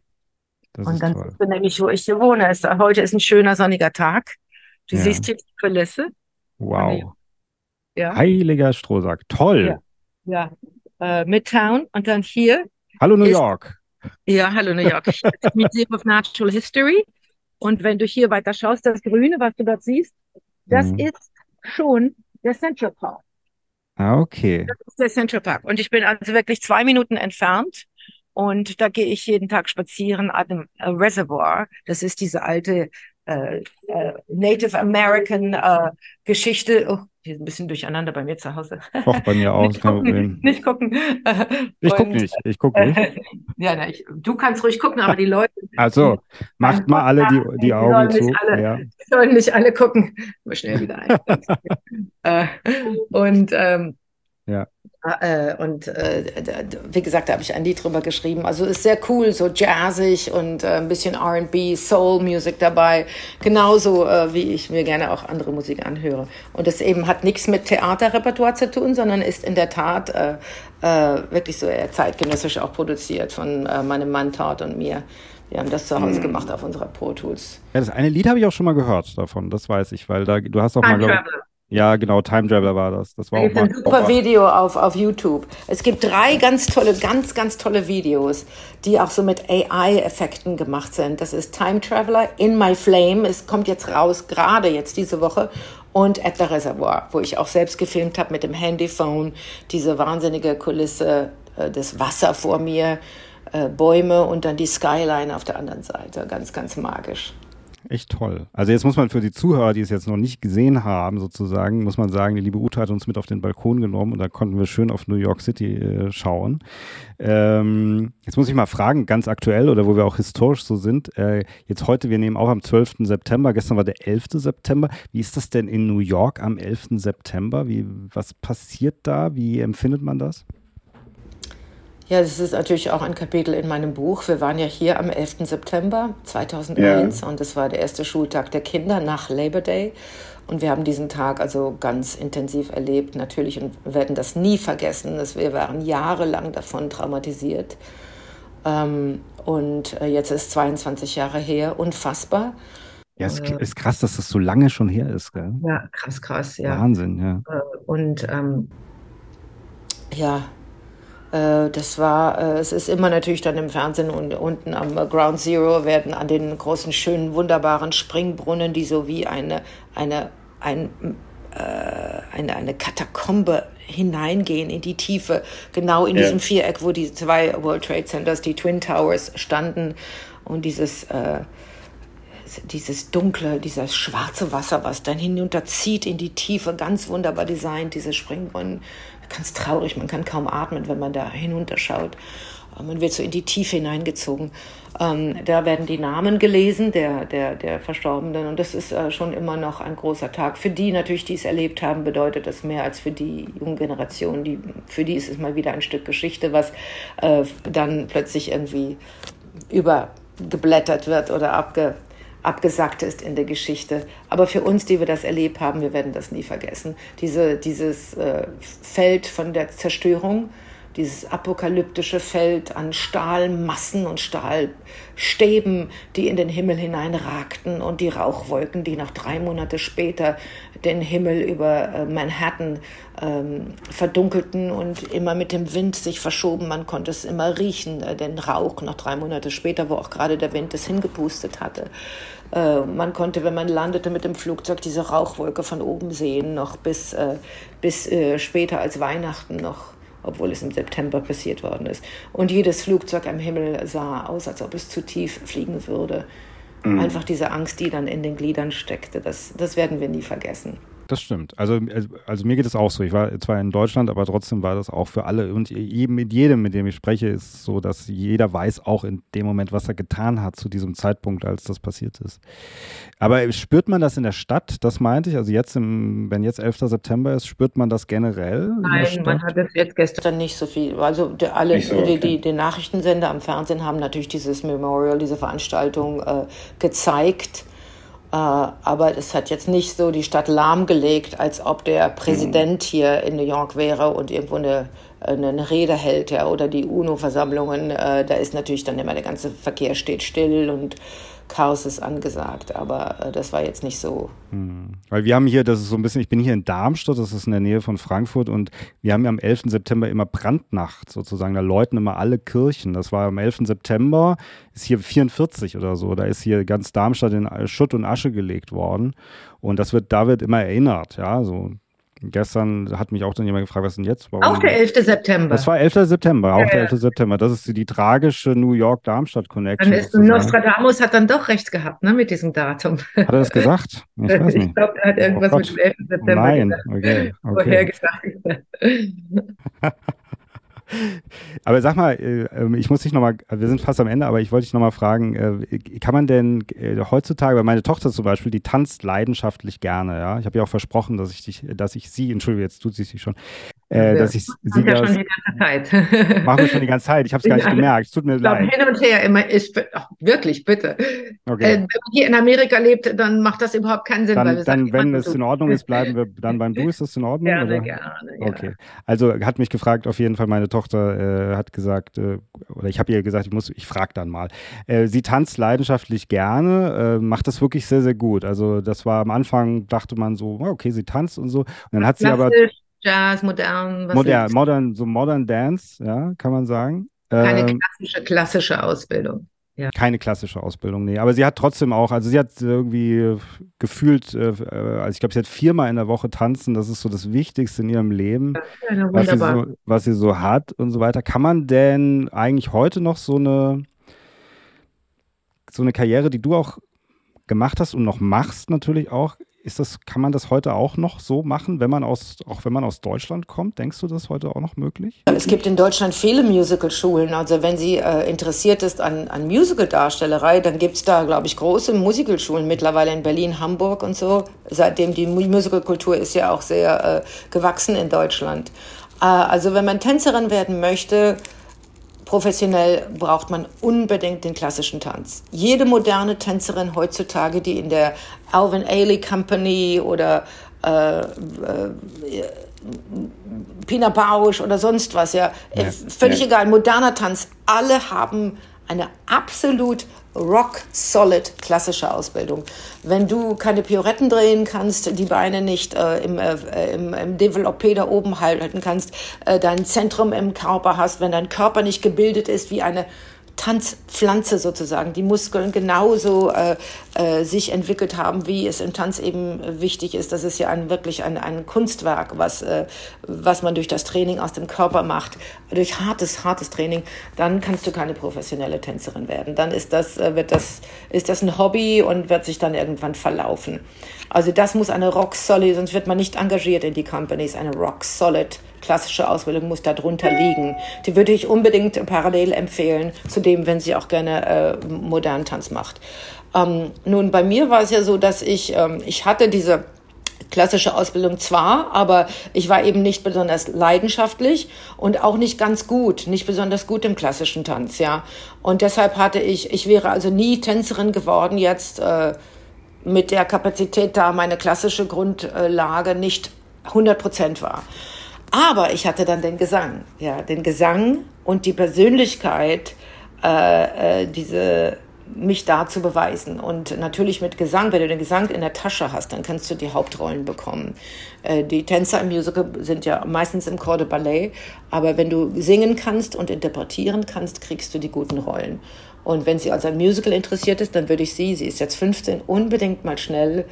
Das und dann siehst du nämlich, wo ich hier wohne. Ist, heute ist ein schöner sonniger Tag. Du ja. siehst hier die Kulisse. Wow. Ja. Heiliger Strohsack. Toll. Ja. ja. Äh, Midtown und dann hier. Hallo New ist, York. Ja, hallo New York. Museum of Natural History. Und wenn du hier weiter schaust, das Grüne, was du dort siehst, das mhm. ist schon der Central Park. Ah, okay. Das ist der Central Park. Und ich bin also wirklich zwei Minuten entfernt. Und da gehe ich jeden Tag spazieren an dem Reservoir. Das ist diese alte äh, äh, Native American äh, Geschichte. Oh, hier ist ein bisschen durcheinander bei mir zu Hause. Auch bei mir auch, kein Problem. Nicht gucken. Ich gucke nicht, ich gucke nicht. ja, na, ich, du kannst ruhig gucken, aber die Leute. Also, macht mal alle die, die, die Augen zu. Alle, ja. Die sollen nicht alle gucken. Mal schnell wieder ein. äh, und ähm, ja. Äh, und äh, wie gesagt, da habe ich ein Lied drüber geschrieben. Also ist sehr cool, so jazzig und äh, ein bisschen RB, Soul-Music dabei. Genauso äh, wie ich mir gerne auch andere Musik anhöre. Und das eben hat nichts mit Theaterrepertoire zu tun, sondern ist in der Tat äh, äh, wirklich so eher zeitgenössisch auch produziert von meinem Mann Todd und mir. Wir haben das zu Hause mhm. gemacht auf unserer Pro Tools. Ja, das eine Lied habe ich auch schon mal gehört davon, das weiß ich, weil da du hast auch Time mal Traveler. Ja, genau, Time Traveler war das. Das war da auch ein super Video auf, auf YouTube. Es gibt drei ganz tolle, ganz, ganz tolle Videos, die auch so mit AI-Effekten gemacht sind. Das ist Time Traveler, In My Flame, es kommt jetzt raus, gerade jetzt diese Woche, und At the Reservoir, wo ich auch selbst gefilmt habe mit dem Handyphone, diese wahnsinnige Kulisse, äh, das Wasser vor mir, äh, Bäume und dann die Skyline auf der anderen Seite. Ganz, ganz magisch echt toll. Also jetzt muss man für die Zuhörer, die es jetzt noch nicht gesehen haben, sozusagen, muss man sagen, die liebe Ute hat uns mit auf den Balkon genommen und da konnten wir schön auf New York City äh, schauen. Ähm, jetzt muss ich mal fragen, ganz aktuell oder wo wir auch historisch so sind, äh, jetzt heute, wir nehmen auch am 12. September, gestern war der 11. September. Wie ist das denn in New York am 11. September? Wie, was passiert da? Wie empfindet man das? Ja, das ist natürlich auch ein Kapitel in meinem Buch. Wir waren ja hier am 11. September 2001 ja. und das war der erste Schultag der Kinder nach Labor Day. Und wir haben diesen Tag also ganz intensiv erlebt, natürlich, und werden das nie vergessen. Dass wir waren jahrelang davon traumatisiert. Ähm, und äh, jetzt ist 22 Jahre her, unfassbar. Ja, es äh, ist krass, dass das so lange schon her ist. Gell? Ja, krass, krass, ja. Wahnsinn, ja. Äh, und ähm, ja, das war, äh, es ist immer natürlich dann im Fernsehen und unten am Ground Zero werden an den großen, schönen, wunderbaren Springbrunnen, die so wie eine, eine, ein, äh, eine, eine Katakombe hineingehen in die Tiefe, genau in ja. diesem Viereck, wo die zwei World Trade Centers, die Twin Towers standen und dieses, äh, dieses dunkle, dieses schwarze Wasser, was dann hinunterzieht in die Tiefe, ganz wunderbar designt, diese Springbrunnen ganz traurig, man kann kaum atmen, wenn man da hinunterschaut. Äh, man wird so in die Tiefe hineingezogen. Ähm, da werden die Namen gelesen der, der, der Verstorbenen und das ist äh, schon immer noch ein großer Tag. Für die natürlich, die es erlebt haben, bedeutet das mehr als für die junge Generation. Die, für die ist es mal wieder ein Stück Geschichte, was äh, dann plötzlich irgendwie übergeblättert wird oder abge, abgesackt ist in der Geschichte. Aber für uns, die wir das erlebt haben, wir werden das nie vergessen. Diese, dieses äh, Feld von der Zerstörung, dieses apokalyptische Feld an Stahlmassen und Stahlstäben, die in den Himmel hineinragten und die Rauchwolken, die noch drei Monate später den Himmel über äh, Manhattan ähm, verdunkelten und immer mit dem Wind sich verschoben. Man konnte es immer riechen, äh, den Rauch noch drei Monate später, wo auch gerade der Wind es hingepustet hatte. Äh, man konnte, wenn man landete mit dem Flugzeug, diese Rauchwolke von oben sehen, noch bis, bis später als Weihnachten noch obwohl es im September passiert worden ist. Und jedes Flugzeug am Himmel sah aus, als ob es zu tief fliegen würde. Mhm. Einfach diese Angst, die dann in den Gliedern steckte, das, das werden wir nie vergessen das stimmt. Also, also, also mir geht es auch so. Ich war zwar in Deutschland, aber trotzdem war das auch für alle. Und eben mit jedem, mit dem ich spreche, ist es so, dass jeder weiß auch in dem Moment, was er getan hat zu diesem Zeitpunkt, als das passiert ist. Aber spürt man das in der Stadt? Das meinte ich. Also jetzt, im, wenn jetzt 11. September ist, spürt man das generell? Nein, man hat es jetzt gestern nicht so viel. Also die, alle, so, okay. die, die, die, Nachrichtensender am Fernsehen haben natürlich dieses Memorial, diese Veranstaltung äh, gezeigt. Äh, aber es hat jetzt nicht so die Stadt lahmgelegt, als ob der Präsident hier in New York wäre und irgendwo eine, eine Rede hält, ja, oder die UNO-Versammlungen. Äh, da ist natürlich dann immer der ganze Verkehr steht still und Chaos ist angesagt, aber äh, das war jetzt nicht so. Hm. Weil wir haben hier, das ist so ein bisschen, ich bin hier in Darmstadt, das ist in der Nähe von Frankfurt und wir haben ja am 11. September immer Brandnacht sozusagen, da läuten immer alle Kirchen. Das war am 11. September, ist hier 44 oder so, da ist hier ganz Darmstadt in Schutt und Asche gelegt worden und das wird, da wird immer erinnert, ja, so Gestern hat mich auch dann jemand gefragt, was denn jetzt? Warum? Auch der 11. September. Das war 11. September, auch ja, der 11. September. Das ist die, die tragische New York-Darmstadt-Connection. Nostradamus hat dann doch recht gehabt, ne, mit diesem Datum. Hat er das gesagt? Ich, ich glaube, er hat irgendwas oh mit dem 11. September Nein, gesagt. okay. okay. gesagt. aber sag mal, äh, ähm, ich muss dich nochmal, wir sind fast am Ende, aber ich wollte dich nochmal fragen, äh, kann man denn äh, heutzutage, weil meine Tochter zum Beispiel, die tanzt leidenschaftlich gerne, ja. Ich habe ja auch versprochen, dass ich dich, dass ich sie, entschuldige, jetzt tut sie sich schon, äh, dass ich sie ja schon die ganze Zeit. machen wir schon die ganze Zeit. Ich habe es gar nicht gemerkt. Es tut mir leid. Hin und her immer ist ach, wirklich bitte. Okay. Äh, wenn man hier in Amerika lebt, dann macht das überhaupt keinen Sinn. Dann, weil wir dann sagen, wenn es in Ordnung ist, bleiben wir dann beim Du. Ist das in Ordnung? Gerne, oder? gerne. Ja. Okay. Also hat mich gefragt. Auf jeden Fall meine Tochter äh, hat gesagt äh, oder ich habe ihr gesagt, ich muss, ich frage dann mal. Äh, sie tanzt leidenschaftlich gerne, äh, macht das wirklich sehr sehr gut. Also das war am Anfang dachte man so, okay, sie tanzt und so. Und dann hat sie aber Jazz, modern, was modern, modern, so modern Dance, ja, kann man sagen. Keine ähm, klassische, klassische Ausbildung. Ja. Keine klassische Ausbildung, nee. Aber sie hat trotzdem auch, also sie hat irgendwie gefühlt, äh, also ich glaube, sie hat viermal in der Woche tanzen. Das ist so das Wichtigste in ihrem Leben, ja, was, sie so, was sie so hat und so weiter. Kann man denn eigentlich heute noch so eine, so eine Karriere, die du auch gemacht hast und noch machst natürlich auch, ist das, kann man das heute auch noch so machen, wenn man aus, auch wenn man aus Deutschland kommt? Denkst du, das heute auch noch möglich? Es gibt in Deutschland viele Musical-Schulen. Also wenn sie äh, interessiert ist an, an Musical-Darstellerei, dann gibt es da, glaube ich, große Musical-Schulen mittlerweile in Berlin, Hamburg und so. Seitdem die Musical-Kultur ist ja auch sehr äh, gewachsen in Deutschland. Äh, also wenn man Tänzerin werden möchte, Professionell braucht man unbedingt den klassischen Tanz. Jede moderne Tänzerin heutzutage, die in der Alvin Ailey Company oder äh, äh, Pina Bausch oder sonst was, ja, ja. völlig ja. egal, moderner Tanz, alle haben eine absolut rock-solid klassische Ausbildung. Wenn du keine Pioretten drehen kannst, die Beine nicht äh, im, äh, im, im Developpé da oben halten kannst, äh, dein Zentrum im Körper hast, wenn dein Körper nicht gebildet ist wie eine Tanzpflanze sozusagen, die Muskeln genauso äh, äh, sich entwickelt haben, wie es im Tanz eben wichtig ist. Das ist ja ein, wirklich ein, ein Kunstwerk, was, äh, was man durch das Training aus dem Körper macht, durch hartes, hartes Training. Dann kannst du keine professionelle Tänzerin werden. Dann ist das, äh, wird das, ist das ein Hobby und wird sich dann irgendwann verlaufen. Also das muss eine rock solid, sonst wird man nicht engagiert in die Companies, eine rock solid klassische Ausbildung muss darunter liegen. Die würde ich unbedingt parallel empfehlen zu dem, wenn sie auch gerne äh, modernen Tanz macht. Ähm, nun, bei mir war es ja so, dass ich, ähm, ich hatte diese klassische Ausbildung zwar, aber ich war eben nicht besonders leidenschaftlich und auch nicht ganz gut, nicht besonders gut im klassischen Tanz, ja. Und deshalb hatte ich, ich wäre also nie Tänzerin geworden jetzt äh, mit der Kapazität, da meine klassische Grundlage nicht 100 Prozent war. Aber ich hatte dann den Gesang, ja, den Gesang und die Persönlichkeit, äh, äh, diese mich da zu beweisen. Und natürlich mit Gesang, wenn du den Gesang in der Tasche hast, dann kannst du die Hauptrollen bekommen. Äh, die Tänzer im Musical sind ja meistens im Corps de Ballet, aber wenn du singen kannst und interpretieren kannst, kriegst du die guten Rollen. Und wenn sie also an Musical interessiert ist, dann würde ich sie, sie ist jetzt 15, unbedingt mal schnell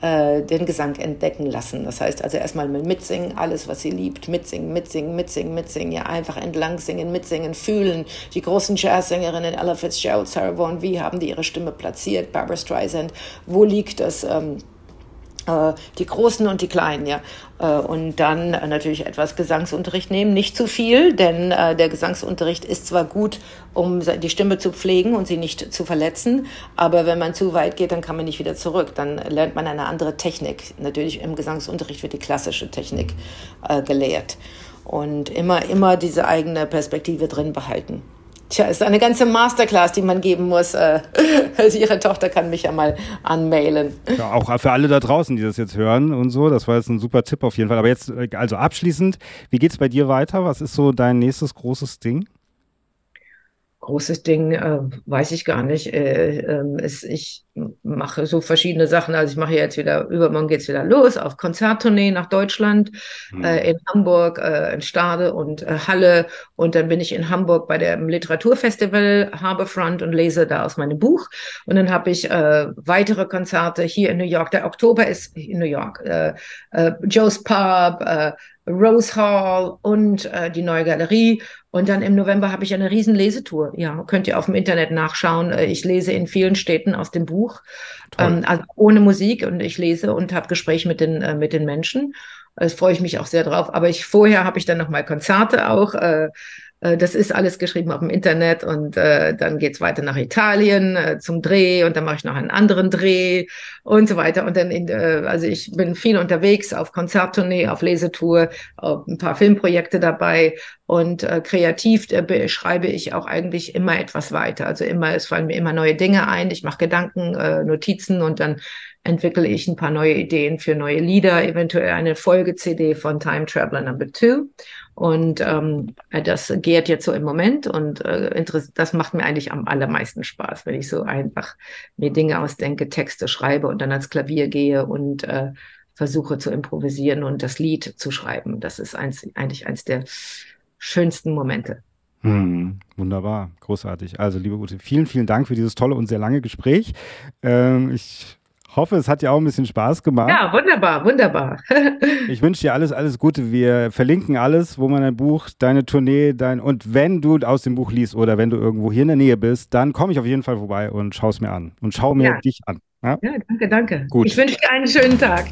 äh, den Gesang entdecken lassen. Das heißt also erstmal mitsingen, alles, was sie liebt, mitsingen, mitsingen, mitsingen, mitsingen, ja, einfach entlang singen, mitsingen, fühlen. Die großen Jazzsängerinnen Ella Fitzgerald, Sarah Vaughan, wie haben die ihre Stimme platziert, Barbara Streisand, wo liegt das? Ähm, äh, die Großen und die Kleinen, ja. Äh, und dann natürlich etwas Gesangsunterricht nehmen. Nicht zu viel, denn äh, der Gesangsunterricht ist zwar gut, um die Stimme zu pflegen und sie nicht zu verletzen, aber wenn man zu weit geht, dann kann man nicht wieder zurück. Dann lernt man eine andere Technik. Natürlich im Gesangsunterricht wird die klassische Technik gelehrt. Und immer, immer diese eigene Perspektive drin behalten. Tja, ist eine ganze Masterclass, die man geben muss. Äh, also ihre Tochter kann mich ja mal anmailen. Ja, auch für alle da draußen, die das jetzt hören und so. Das war jetzt ein super Tipp auf jeden Fall. Aber jetzt, äh, also abschließend, wie geht es bei dir weiter? Was ist so dein nächstes großes Ding? Großes Ding, äh, weiß ich gar nicht. Äh, äh, ist, ich mache so verschiedene Sachen. Also ich mache jetzt wieder, übermorgen geht es wieder los auf Konzerttournee nach Deutschland, mhm. in Hamburg, äh, in Stade und äh, Halle. Und dann bin ich in Hamburg bei dem Literaturfestival Harbourfront und lese da aus meinem Buch. Und dann habe ich weitere Konzerte hier in New York. Der Oktober ist in New York. Joe's Pub, Rose Hall und die neue Galerie. Und dann im November habe ich eine riesen Lesetour. Ja, könnt ihr auf dem Internet nachschauen. Äh, ich lese in vielen Städten aus dem Buch, ähm, also ohne Musik und ich lese und habe Gespräche mit den, äh, mit den Menschen. Das freue ich mich auch sehr drauf. Aber ich vorher habe ich dann noch mal Konzerte auch. Äh, Äh, das ist alles geschrieben auf dem Internet und äh, dann es weiter nach Italien äh, zum Dreh und dann mache ich noch einen anderen Dreh und so weiter. Und dann, in, äh, also ich bin viel unterwegs auf Konzerttournee, auf Lesetour, auf ein paar Filmprojekte dabei und äh, kreativ äh, schreibe ich auch eigentlich immer etwas weiter. Also immer, es fallen mir immer neue Dinge ein. Ich mache Gedanken, äh, Notizen und dann entwickle ich ein paar neue Ideen für neue Lieder, eventuell eine Folge-CD von Time Traveler Number Two. Und ähm, das geht jetzt so im Moment und äh, das macht mir eigentlich am allermeisten Spaß, wenn ich so einfach mir Dinge ausdenke, Texte schreibe und dann ans Klavier gehe und äh, versuche zu improvisieren und das Lied zu schreiben. Das ist eins, eigentlich eins der schönsten Momente. Hm, wunderbar, großartig. Also, liebe Ute, vielen, vielen Dank für dieses tolle und sehr lange Gespräch. Ähm, ich hoffe, es hat dir auch ein bisschen Spaß gemacht. Ja, wunderbar, wunderbar. ich wünsche dir alles, alles Gute. Wir verlinken alles, wo man ein Buch, deine Tournee, dein und wenn du aus dem Buch liest oder wenn du irgendwo hier in der Nähe bist, dann komme ich auf jeden Fall vorbei und schau es mir an und schau mir ja. dich an. Ja, ja danke, danke. Gut. Ich wünsche dir einen schönen Tag.